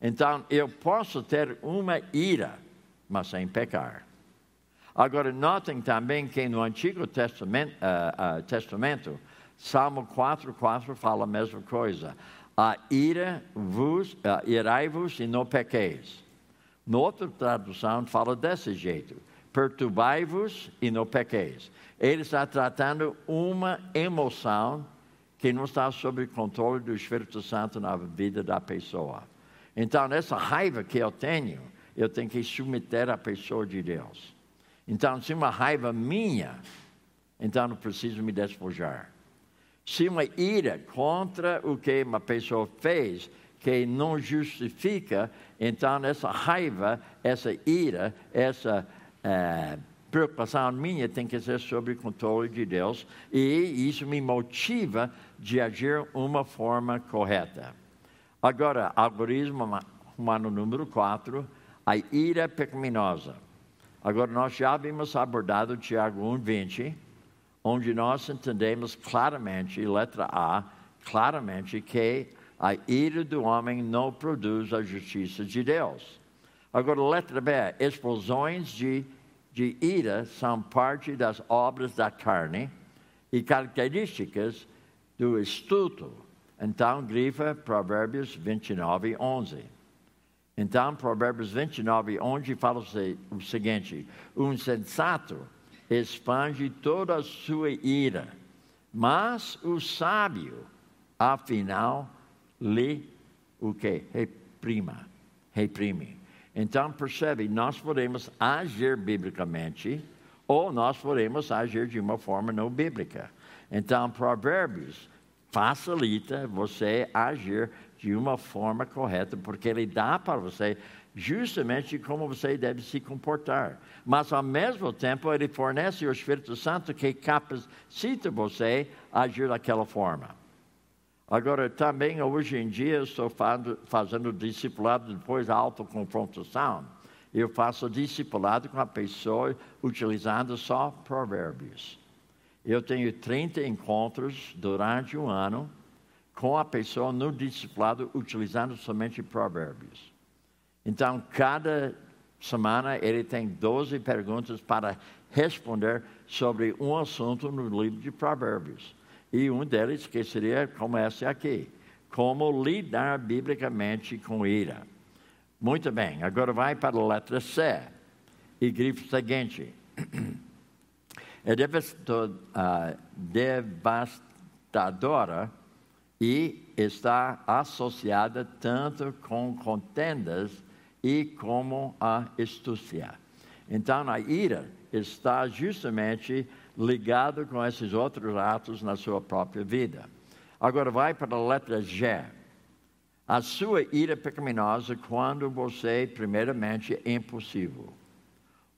Então, eu posso ter uma ira, mas sem pecar. Agora, notem também que no Antigo Testamento, uh, uh, Testamento Salmo 4, 4 fala a mesma coisa. A ira vos, uh, irai-vos e não pequeis. Noutra tradução fala desse jeito: perturbai-vos e não pequeis. Ele está tratando uma emoção que não está sob controle do Espírito Santo na vida da pessoa. Então, essa raiva que eu tenho, eu tenho que submeter a pessoa de Deus. Então, se uma raiva minha, então eu preciso me despojar. Se uma ira contra o que uma pessoa fez, que não justifica, então essa raiva, essa ira, essa é, preocupação minha tem que ser sobre o controle de Deus e isso me motiva de agir uma forma correta. Agora, algoritmo humano número 4, a ira pecaminosa. Agora, nós já vimos abordado Tiago 1,20, onde nós entendemos claramente, letra A, claramente, que a ira do homem não produz a justiça de Deus. Agora, letra B, explosões de, de ira são parte das obras da carne e características do estudo. Então, grifa Provérbios 29, 11. Então, Provérbios 29, 11 fala o seguinte: um sensato expande toda a sua ira, mas o sábio, afinal, lhe o que? Reprima, reprime. Então, percebe, nós podemos agir biblicamente ou nós podemos agir de uma forma não bíblica. Então, Provérbios facilita você agir de uma forma correta, porque ele dá para você justamente como você deve se comportar. Mas, ao mesmo tempo, ele fornece o Espírito Santo que capacita você a agir daquela forma. Agora, também, hoje em dia, estou fazendo, fazendo discipulado depois da autoconfrontação. Eu faço discipulado com a pessoa utilizando só provérbios. Eu tenho 30 encontros durante um ano com a pessoa no discipulado utilizando somente provérbios. Então, cada semana ele tem 12 perguntas para responder sobre um assunto no livro de provérbios. E um deles que seria como esse aqui. Como lidar biblicamente com ira. Muito bem, agora vai para a letra C. E grifo seguinte. É devastadora e está associada tanto com contendas e como a astúcia. Então, a ira está justamente ligado com esses outros atos na sua própria vida. Agora vai para a letra G. A sua ira pecaminosa quando você, primeiramente, é impulsivo.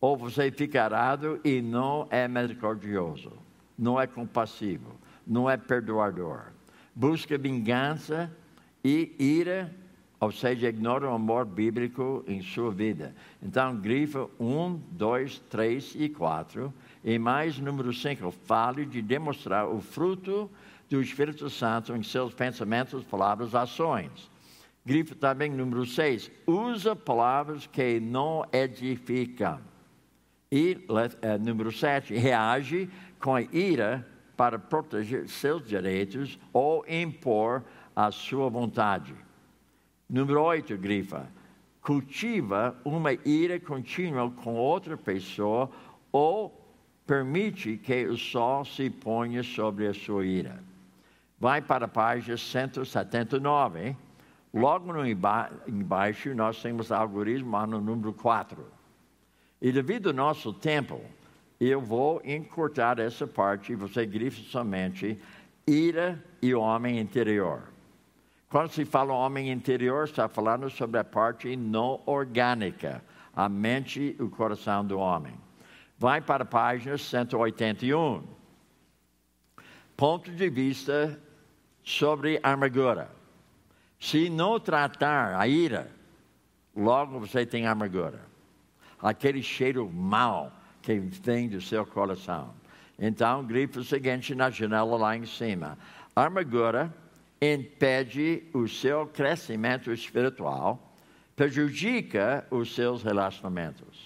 Ou você fica arado e não é misericordioso, não é compassivo, não é perdoador busca vingança e ira, ou seja, ignora o amor bíblico em sua vida. Então, grifa 1, 2, 3 e 4. E mais número 5, fale de demonstrar o fruto do Espírito Santo em seus pensamentos, palavras, ações. Grifa também número 6, usa palavras que não edificam. E uh, número 7, reage com ira para proteger seus direitos ou impor a sua vontade. Número 8, grifa. Cultiva uma ira contínua com outra pessoa ou permite que o sol se ponha sobre a sua ira. Vai para a página 179. Hein? Logo no embaixo, nós temos algoritmo no número 4. E devido ao nosso tempo, eu vou encurtar essa parte e você grife somente ira e homem interior. Quando se fala homem interior, está falando sobre a parte não orgânica, a mente e o coração do homem. Vai para a página 181. Ponto de vista sobre a amargura. Se não tratar a ira, logo você tem amargura. Aquele cheiro mau que vem do seu coração. Então, grifa o seguinte na janela lá em cima: amargura impede o seu crescimento espiritual, prejudica os seus relacionamentos.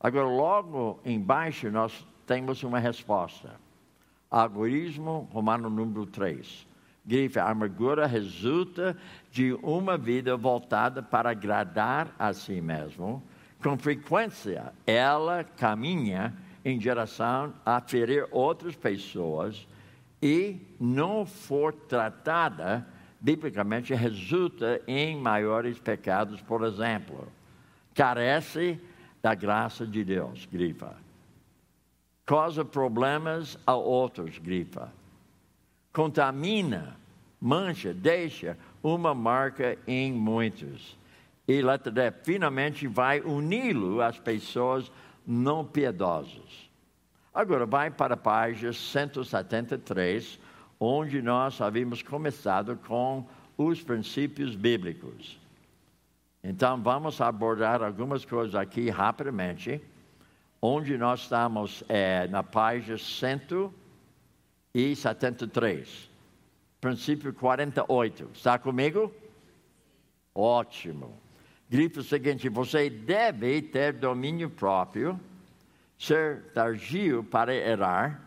Agora, logo embaixo, nós temos uma resposta. Algoritmo romano número 3. Grifa, a amargura resulta de uma vida voltada para agradar a si mesmo, com frequência, ela caminha em direção a ferir outras pessoas e, não for tratada biblicamente, resulta em maiores pecados, por exemplo. Carece da graça de Deus, grifa. Causa problemas a outros, grifa. Contamina, mancha, deixa uma marca em muitos. E letra D, finalmente vai uni-lo às pessoas não piedosas. Agora vai para a página 173, onde nós havíamos começado com os princípios bíblicos. Então vamos abordar algumas coisas aqui rapidamente, onde nós estamos é, na página 173, princípio 48. Está comigo? Ótimo. Grito o seguinte: você deve ter domínio próprio, ser tardio para errar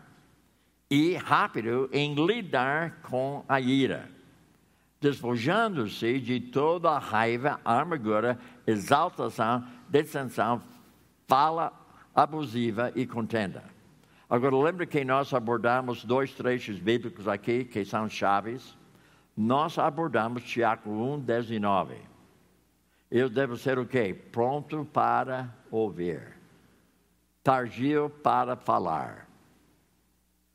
e rápido em lidar com a ira despojando-se de toda a raiva, amargura, exaltação, dissensão, fala abusiva e contenda. Agora, lembra que nós abordamos dois trechos bíblicos aqui que são chaves? Nós abordamos Tiago 1, 19. Eu devo ser o quê? Pronto para ouvir, tardio para falar,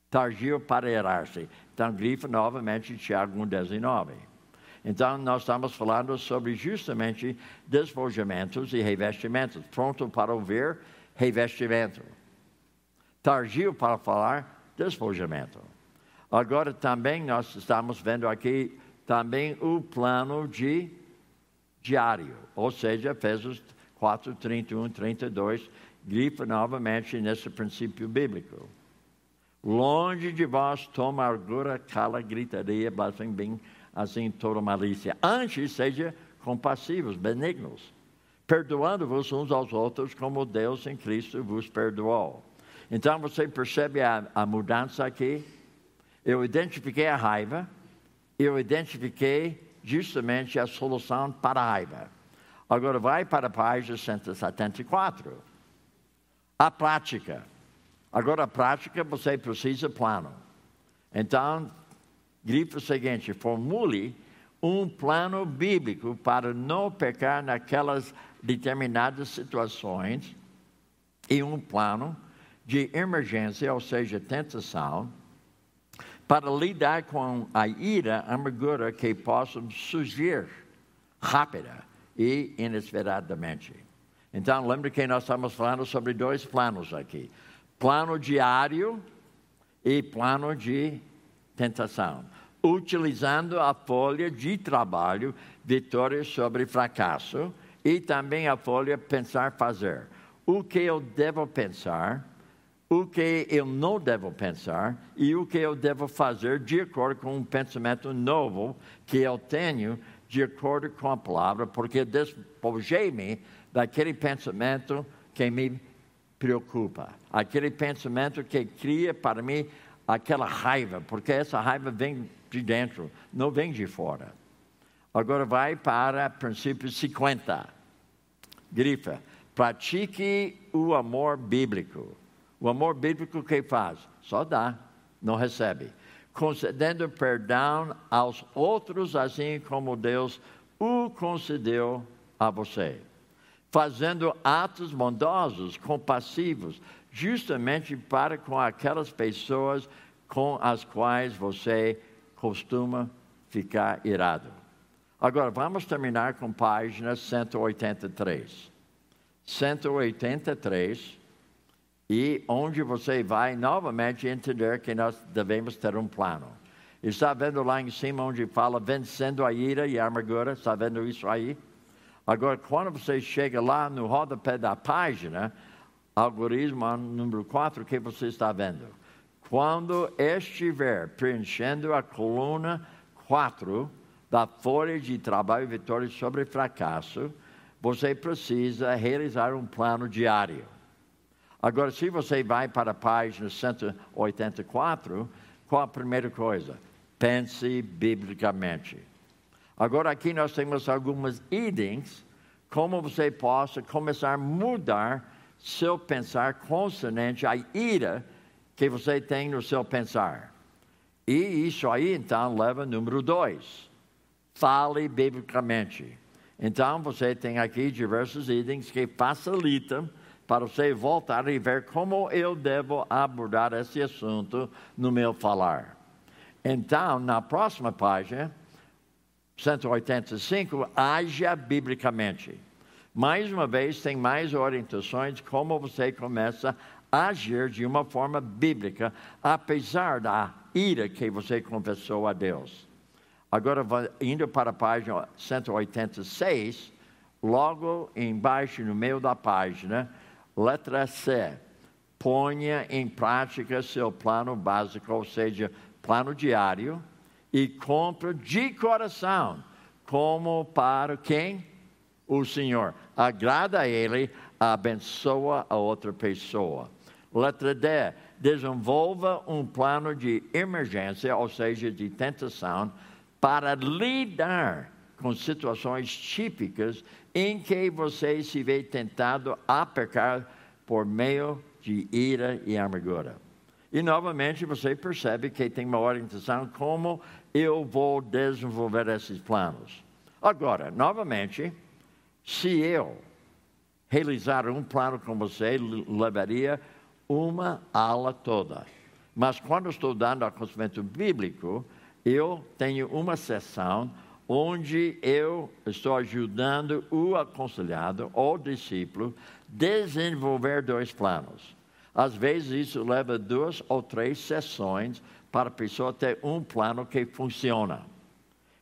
tardio para errar-se. Então, grifa novamente Tiago 1, 19. Então, nós estamos falando sobre justamente despojamentos e revestimentos. Pronto para ouvir, revestimento. Tardio para falar, despojamento. Agora também nós estamos vendo aqui também o plano de diário, ou seja, Efésios 4, 31, 32, grifa novamente nesse princípio bíblico. Longe de vós toma amargura, cala, gritaria, blasfêmia, bem assim toda malícia. Antes, seja compassivos, benignos, perdoando-vos uns aos outros, como Deus em Cristo vos perdoou. Então você percebe a, a mudança aqui? Eu identifiquei a raiva, eu identifiquei justamente a solução para a raiva. Agora vai para a página 174. A prática. Agora a prática você precisa plano. Então, Grife o seguinte: formule um plano bíblico para não pecar naquelas determinadas situações e um plano de emergência, ou seja, tentação, para lidar com a ira, amargura que possam surgir rápida e inesperadamente. Então, lembre que nós estamos falando sobre dois planos aqui: plano diário e plano de tentação, utilizando a folha de trabalho vitória sobre fracasso e também a folha pensar fazer. O que eu devo pensar, o que eu não devo pensar e o que eu devo fazer de acordo com um pensamento novo que eu tenho de acordo com a palavra, porque despojei-me daquele pensamento que me preocupa, aquele pensamento que cria para mim aquela raiva, porque essa raiva vem de dentro, não vem de fora. Agora vai para princípio 50. Grifa. Pratique o amor bíblico. O amor bíblico que faz? Só dá, não recebe. Concedendo perdão aos outros, assim como Deus o concedeu a você. Fazendo atos bondosos, compassivos, justamente para com aquelas pessoas com as quais você costuma ficar irado. Agora, vamos terminar com página 183. 183, e onde você vai novamente entender que nós devemos ter um plano. Está vendo lá em cima onde fala vencendo a ira e a amargura? Está vendo isso aí? Agora, quando você chega lá no rodapé da página, algoritmo número 4, o que você está vendo? Quando estiver preenchendo a coluna 4 da folha de trabalho vitória sobre fracasso, você precisa realizar um plano diário. Agora, se você vai para a página 184, qual a primeira coisa? Pense biblicamente. Agora, aqui nós temos algumas itens como você possa começar a mudar seu pensar consonante à ira que você tem no seu pensar. E isso aí, então, leva número dois. Fale biblicamente. Então, você tem aqui diversos itens que facilitam para você voltar e ver como eu devo abordar esse assunto no meu falar. Então, na próxima página, 185, haja biblicamente. Mais uma vez, tem mais orientações como você começa a agir de uma forma bíblica, apesar da ira que você confessou a Deus. Agora, indo para a página 186, logo embaixo, no meio da página, letra C. Ponha em prática seu plano básico, ou seja, plano diário, e compra de coração, como para quem? O Senhor. Agrada a Ele, abençoa a outra pessoa. Letra D. Desenvolva um plano de emergência, ou seja, de tentação, para lidar com situações típicas em que você se vê tentado a pecar por meio de ira e amargura. E novamente você percebe que tem uma orientação como eu vou desenvolver esses planos. Agora, novamente, se eu realizar um plano com você, levaria uma aula toda. Mas quando estou dando aconselhamento bíblico, eu tenho uma sessão onde eu estou ajudando o aconselhado ou discípulo desenvolver dois planos. Às vezes isso leva duas ou três sessões para a pessoa ter um plano que funciona.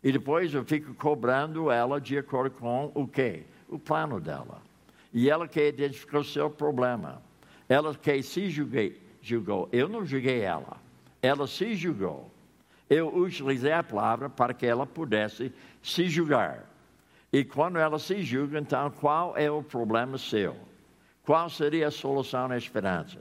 E depois eu fico cobrando ela de acordo com o quê? O plano dela. E ela quer identificar o seu problema. Ela que se julguei, julgou. Eu não julguei ela. Ela se julgou eu utilizei a palavra para que ela pudesse se julgar. E quando ela se julga, então, qual é o problema seu? Qual seria a solução na esperança?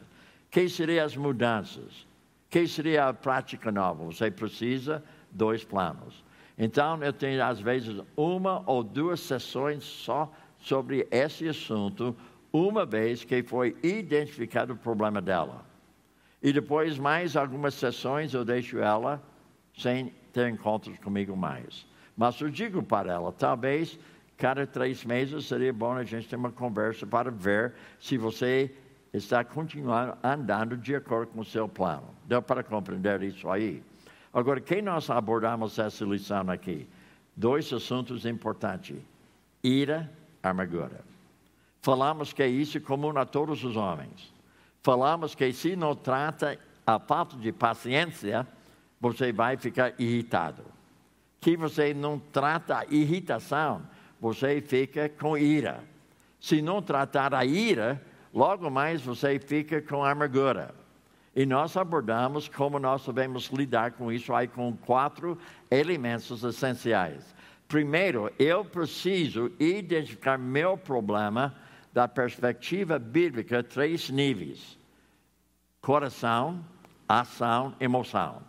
Que seriam as mudanças? Que seria a prática nova? Você precisa dois planos. Então, eu tenho, às vezes, uma ou duas sessões só sobre esse assunto, uma vez que foi identificado o problema dela. E depois, mais algumas sessões, eu deixo ela sem ter encontros comigo mais. Mas eu digo para ela, talvez cada três meses seria bom a gente ter uma conversa para ver se você está continuando andando de acordo com o seu plano. Deu para compreender isso aí? Agora, quem nós abordamos essa lição aqui? Dois assuntos importantes: ira, amargura. Falamos que é isso comum a todos os homens. Falamos que se não trata a falta de paciência, você vai ficar irritado. Que você não trata a irritação, você fica com ira. Se não tratar a ira, logo mais você fica com amargura. E nós abordamos como nós devemos lidar com isso aí com quatro elementos essenciais. Primeiro, eu preciso identificar meu problema da perspectiva bíblica, três níveis: coração, ação, emoção.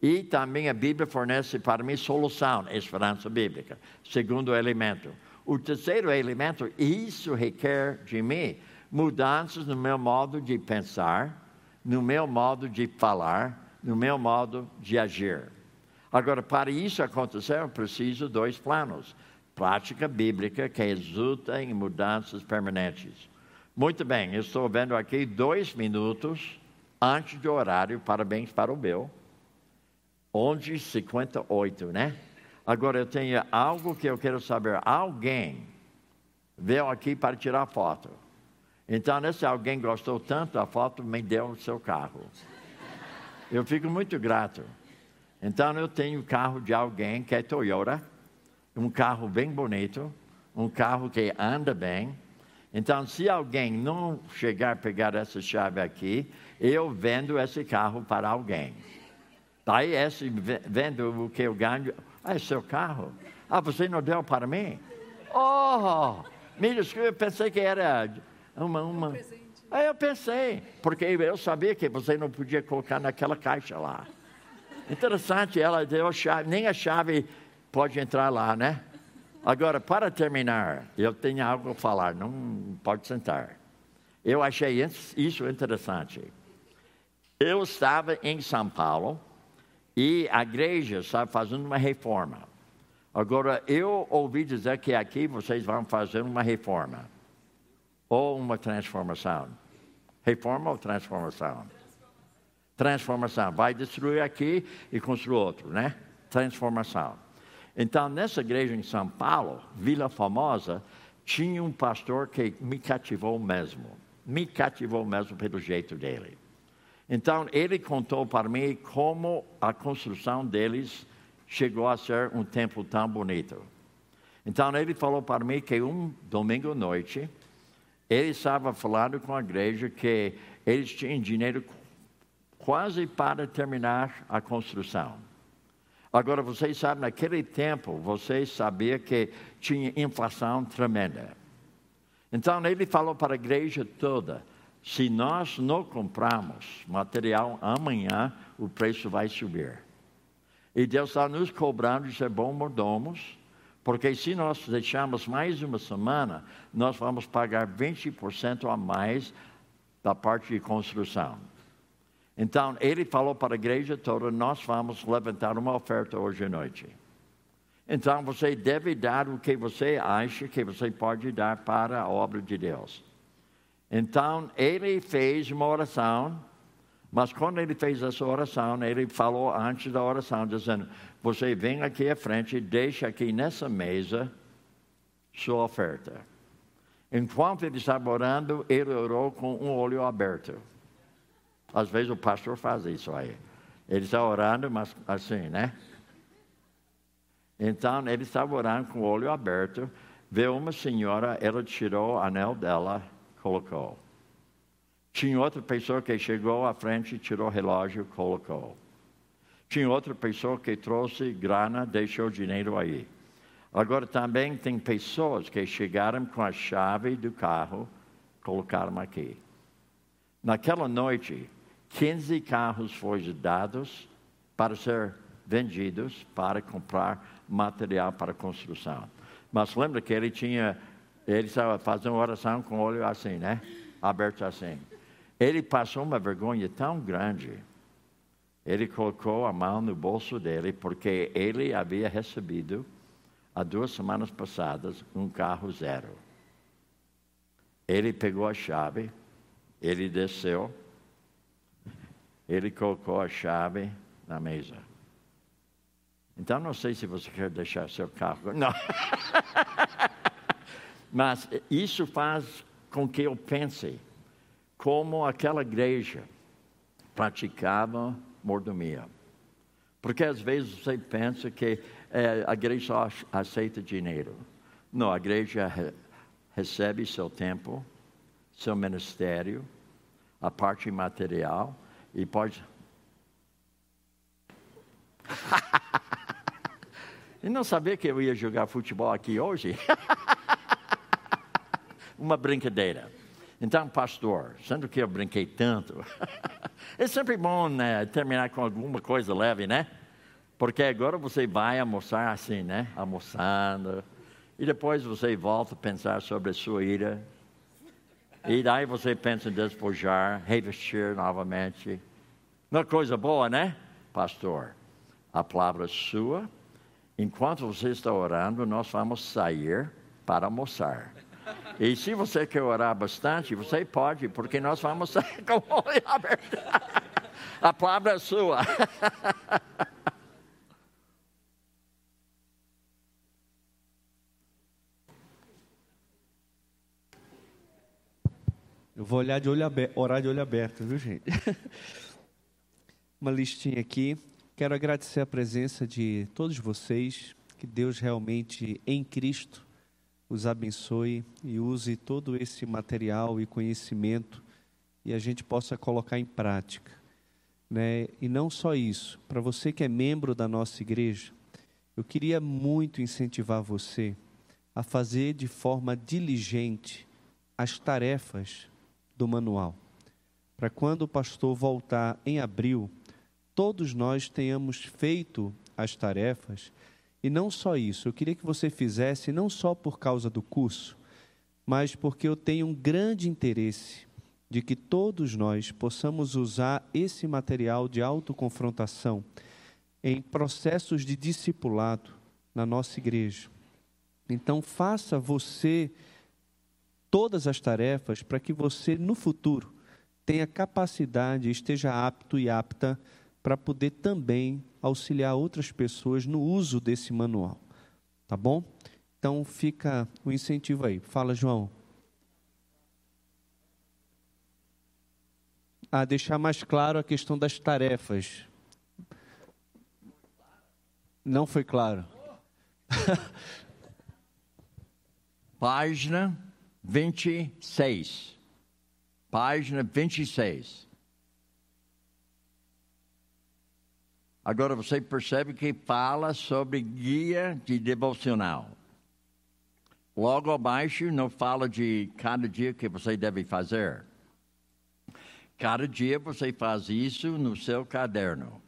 E também a Bíblia fornece para mim solução, esperança bíblica. Segundo elemento. O terceiro elemento, isso requer de mim mudanças no meu modo de pensar, no meu modo de falar, no meu modo de agir. Agora, para isso acontecer, eu preciso dois planos. Prática bíblica que resulta em mudanças permanentes. Muito bem, estou vendo aqui dois minutos antes do horário. Parabéns para o Bill. 11:58, né? Agora eu tenho algo que eu quero saber. Alguém veio aqui para tirar foto. Então, esse alguém gostou tanto da foto, me deu o seu carro. Eu fico muito grato. Então, eu tenho o carro de alguém que é Toyota, um carro bem bonito, um carro que anda bem. Então, se alguém não chegar a pegar essa chave aqui, eu vendo esse carro para alguém. Daí esse vendo o que eu ganho. Ah, é seu carro? Ah, você não deu para mim? Oh, me desculpe, eu pensei que era uma. uma... Aí eu pensei, porque eu sabia que você não podia colocar naquela caixa lá. Interessante, ela deu a chave, nem a chave pode entrar lá, né? Agora, para terminar, eu tenho algo a falar, não pode sentar. Eu achei isso interessante. Eu estava em São Paulo e a igreja está fazendo uma reforma. Agora, eu ouvi dizer que aqui vocês vão fazer uma reforma. Ou uma transformação. Reforma ou transformação? Transformação. Vai destruir aqui e construir outro, né? Transformação. Então, nessa igreja em São Paulo, Vila Famosa, tinha um pastor que me cativou mesmo. Me cativou mesmo pelo jeito dele. Então, ele contou para mim como a construção deles chegou a ser um templo tão bonito. Então, ele falou para mim que um domingo à noite, ele estava falando com a igreja que eles tinham dinheiro quase para terminar a construção. Agora, vocês sabem, naquele tempo, vocês sabiam que tinha inflação tremenda. Então, ele falou para a igreja toda: se nós não comprarmos material amanhã, o preço vai subir. E Deus está nos cobrando de ser bons mordomos, porque se nós deixarmos mais uma semana, nós vamos pagar 20% a mais da parte de construção. Então, ele falou para a igreja toda: nós vamos levantar uma oferta hoje à noite. Então, você deve dar o que você acha que você pode dar para a obra de Deus. Então, ele fez uma oração, mas quando ele fez essa oração, ele falou antes da oração, dizendo: Você vem aqui à frente e deixa aqui nessa mesa sua oferta. Enquanto ele estava orando, ele orou com um olho aberto. Às vezes o pastor faz isso aí. Ele está orando, mas assim, né? Então, ele estava orando com o olho aberto, viu uma senhora, ela tirou o anel dela, colocou. Tinha outra pessoa que chegou à frente, tirou o relógio, colocou. Tinha outra pessoa que trouxe grana, deixou dinheiro aí. Agora também tem pessoas que chegaram com a chave do carro, colocaram aqui. Naquela noite, 15 carros foram dados para ser vendidos para comprar material para construção. Mas lembra que ele tinha, ele estava fazendo oração com o olho assim, né? Aberto assim. Ele passou uma vergonha tão grande. Ele colocou a mão no bolso dele porque ele havia recebido há duas semanas passadas um carro zero. Ele pegou a chave, ele desceu ele colocou a chave na mesa. Então, não sei se você quer deixar seu carro. Não. Mas isso faz com que eu pense como aquela igreja praticava mordomia. Porque às vezes você pensa que é, a igreja só aceita dinheiro. Não, a igreja re recebe seu tempo, seu ministério, a parte material e pode. e não sabia que eu ia jogar futebol aqui hoje? Uma brincadeira. Então, pastor, sendo que eu brinquei tanto, é sempre bom né, terminar com alguma coisa leve, né? Porque agora você vai almoçar assim, né? Almoçando. E depois você volta a pensar sobre a sua ira, e daí você pensa em despojar, revestir novamente. Uma coisa boa, né, pastor? A palavra sua. Enquanto você está orando, nós vamos sair para almoçar. E se você quer orar bastante, você pode, porque nós vamos com o olho aberto. A palavra é sua. Eu vou olhar de olho aberto, orar de olho aberto, viu, gente? Uma listinha aqui. Quero agradecer a presença de todos vocês. Que Deus realmente, em Cristo, os abençoe e use todo esse material e conhecimento e a gente possa colocar em prática. Né? E não só isso, para você que é membro da nossa igreja, eu queria muito incentivar você a fazer de forma diligente as tarefas do manual. Para quando o pastor voltar em abril, todos nós tenhamos feito as tarefas. E não só isso, eu queria que você fizesse não só por causa do curso, mas porque eu tenho um grande interesse de que todos nós possamos usar esse material de autoconfrontação em processos de discipulado na nossa igreja. Então, faça você todas as tarefas para que você, no futuro, tenha capacidade, esteja apto e apta para poder também auxiliar outras pessoas no uso desse manual. Tá bom? Então fica o incentivo aí. Fala, João. A deixar mais claro a questão das tarefas. Não foi claro. Página 26. Página 26. Agora você percebe que fala sobre guia de devocional. Logo abaixo não fala de cada dia que você deve fazer. Cada dia você faz isso no seu caderno.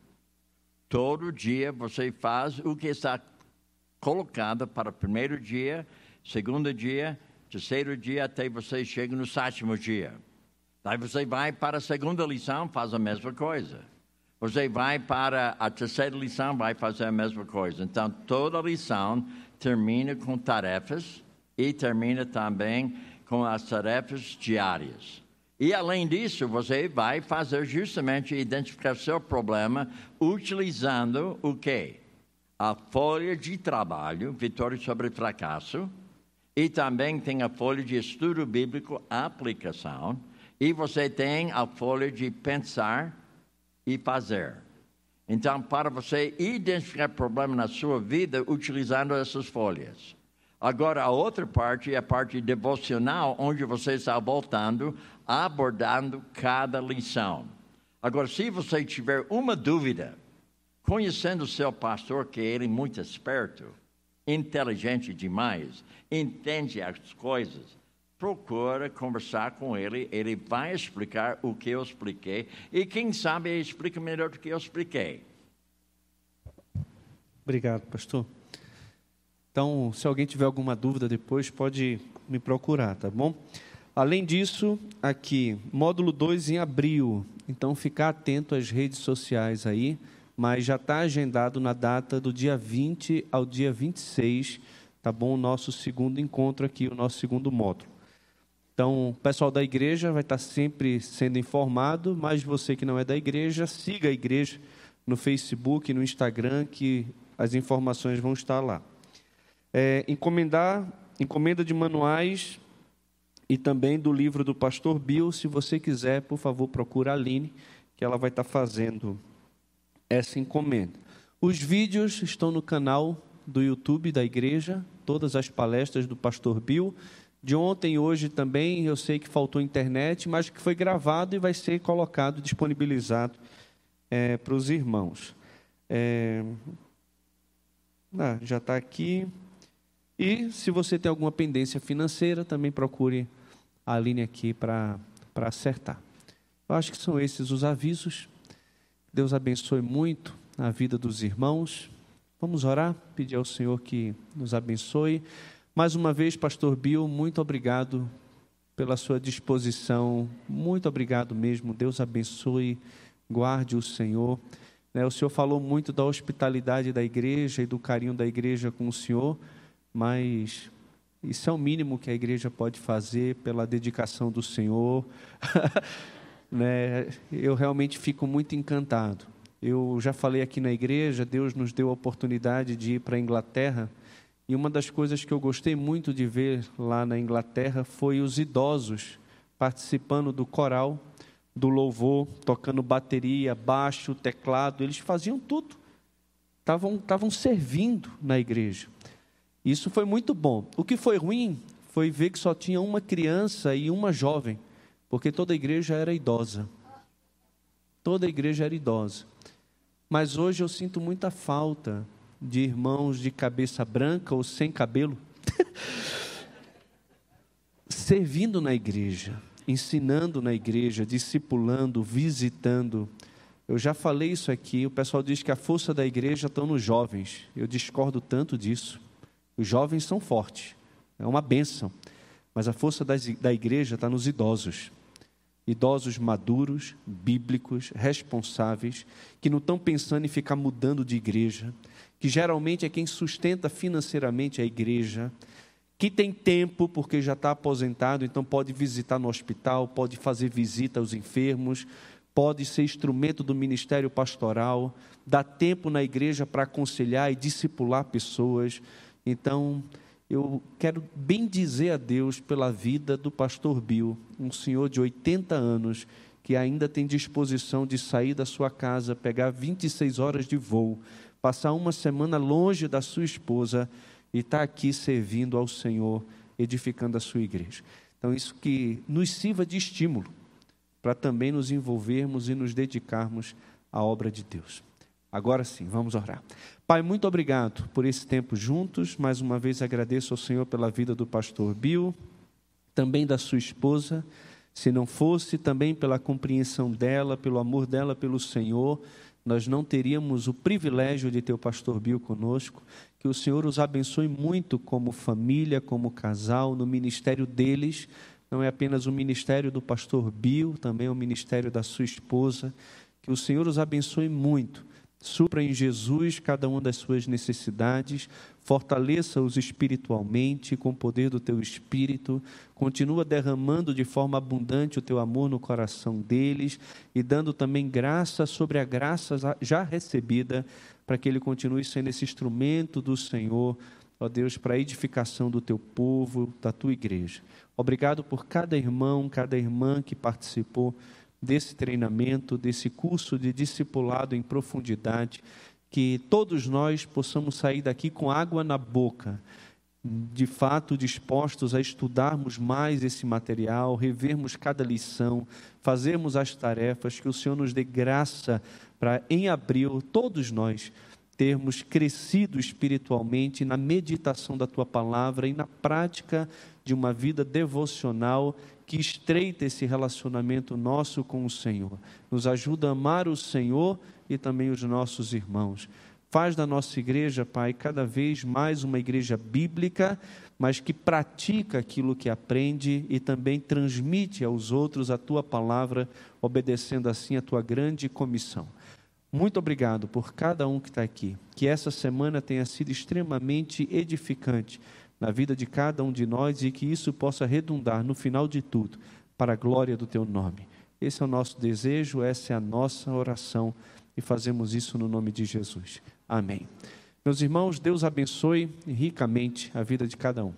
Todo dia você faz o que está colocado para o primeiro dia, segundo dia, terceiro dia, até você chega no sétimo dia. Daí você vai para a segunda lição, faz a mesma coisa. Você vai para a terceira lição, vai fazer a mesma coisa. Então, toda lição termina com tarefas e termina também com as tarefas diárias. E além disso, você vai fazer justamente identificar seu problema utilizando o quê? A folha de trabalho, Vitória sobre Fracasso, e também tem a folha de estudo bíblico, aplicação, e você tem a folha de pensar e fazer. Então, para você identificar problema na sua vida utilizando essas folhas. Agora, a outra parte é a parte devocional, onde você está voltando, abordando cada lição. Agora, se você tiver uma dúvida, conhecendo o seu pastor, que ele é muito esperto, inteligente demais, entende as coisas, procura conversar com ele, ele vai explicar o que eu expliquei, e quem sabe explica melhor do que eu expliquei. Obrigado, pastor. Então, se alguém tiver alguma dúvida depois, pode me procurar, tá bom? Além disso, aqui, módulo 2 em abril. Então, ficar atento às redes sociais aí, mas já está agendado na data do dia 20 ao dia 26, tá bom? O nosso segundo encontro aqui, o nosso segundo módulo. Então, o pessoal da igreja vai estar sempre sendo informado, mas você que não é da igreja, siga a igreja no Facebook, no Instagram, que as informações vão estar lá é, encomendar, encomenda de manuais e também do livro do pastor Bill. Se você quiser, por favor, procura a Aline, que ela vai estar fazendo essa encomenda. Os vídeos estão no canal do YouTube da igreja, todas as palestras do pastor Bill. De ontem e hoje também, eu sei que faltou internet, mas que foi gravado e vai ser colocado, disponibilizado é, para os irmãos. É... Ah, já está aqui. E se você tem alguma pendência financeira, também procure a linha aqui para acertar. Eu acho que são esses os avisos. Deus abençoe muito a vida dos irmãos. Vamos orar, pedir ao Senhor que nos abençoe. Mais uma vez, Pastor Bill, muito obrigado pela sua disposição. Muito obrigado mesmo. Deus abençoe, guarde o Senhor. Né, o Senhor falou muito da hospitalidade da igreja e do carinho da igreja com o Senhor mas isso é o mínimo que a igreja pode fazer pela dedicação do Senhor. né? Eu realmente fico muito encantado. Eu já falei aqui na igreja, Deus nos deu a oportunidade de ir para a Inglaterra, e uma das coisas que eu gostei muito de ver lá na Inglaterra foi os idosos participando do coral, do louvor, tocando bateria, baixo, teclado, eles faziam tudo. Estavam servindo na igreja. Isso foi muito bom. O que foi ruim foi ver que só tinha uma criança e uma jovem, porque toda a igreja era idosa. Toda a igreja era idosa. Mas hoje eu sinto muita falta de irmãos de cabeça branca ou sem cabelo servindo na igreja, ensinando na igreja, discipulando, visitando. Eu já falei isso aqui, o pessoal diz que a força da igreja está nos jovens. Eu discordo tanto disso. Os jovens são fortes, é uma benção, mas a força da igreja está nos idosos. Idosos maduros, bíblicos, responsáveis, que não estão pensando em ficar mudando de igreja, que geralmente é quem sustenta financeiramente a igreja, que tem tempo porque já está aposentado, então pode visitar no hospital, pode fazer visita aos enfermos, pode ser instrumento do ministério pastoral, dá tempo na igreja para aconselhar e discipular pessoas. Então, eu quero bem dizer a Deus pela vida do pastor Bill, um senhor de 80 anos, que ainda tem disposição de sair da sua casa, pegar 26 horas de voo, passar uma semana longe da sua esposa e estar tá aqui servindo ao Senhor, edificando a sua igreja. Então, isso que nos sirva de estímulo para também nos envolvermos e nos dedicarmos à obra de Deus. Agora sim, vamos orar. Pai, muito obrigado por esse tempo juntos. Mais uma vez agradeço ao Senhor pela vida do pastor Bill, também da sua esposa. Se não fosse também pela compreensão dela, pelo amor dela pelo Senhor, nós não teríamos o privilégio de ter o pastor Bill conosco. Que o Senhor os abençoe muito como família, como casal, no ministério deles. Não é apenas o ministério do pastor Bill, também é o ministério da sua esposa. Que o Senhor os abençoe muito supra em Jesus cada uma das suas necessidades, fortaleça-os espiritualmente com o poder do teu espírito, continua derramando de forma abundante o teu amor no coração deles e dando também graça sobre a graça já recebida, para que ele continue sendo esse instrumento do Senhor, ó Deus, para a edificação do teu povo, da tua igreja. Obrigado por cada irmão, cada irmã que participou desse treinamento, desse curso de discipulado em profundidade, que todos nós possamos sair daqui com água na boca, de fato dispostos a estudarmos mais esse material, revermos cada lição, fazermos as tarefas, que o Senhor nos dê graça para, em abril, todos nós termos crescido espiritualmente na meditação da tua palavra e na prática de uma vida devocional que estreita esse relacionamento nosso com o Senhor. Nos ajuda a amar o Senhor e também os nossos irmãos. Faz da nossa igreja, Pai, cada vez mais uma igreja bíblica, mas que pratica aquilo que aprende e também transmite aos outros a tua palavra, obedecendo assim a tua grande comissão. Muito obrigado por cada um que está aqui. Que essa semana tenha sido extremamente edificante na vida de cada um de nós e que isso possa redundar no final de tudo para a glória do teu nome. Esse é o nosso desejo, essa é a nossa oração e fazemos isso no nome de Jesus. Amém. Meus irmãos, Deus abençoe ricamente a vida de cada um.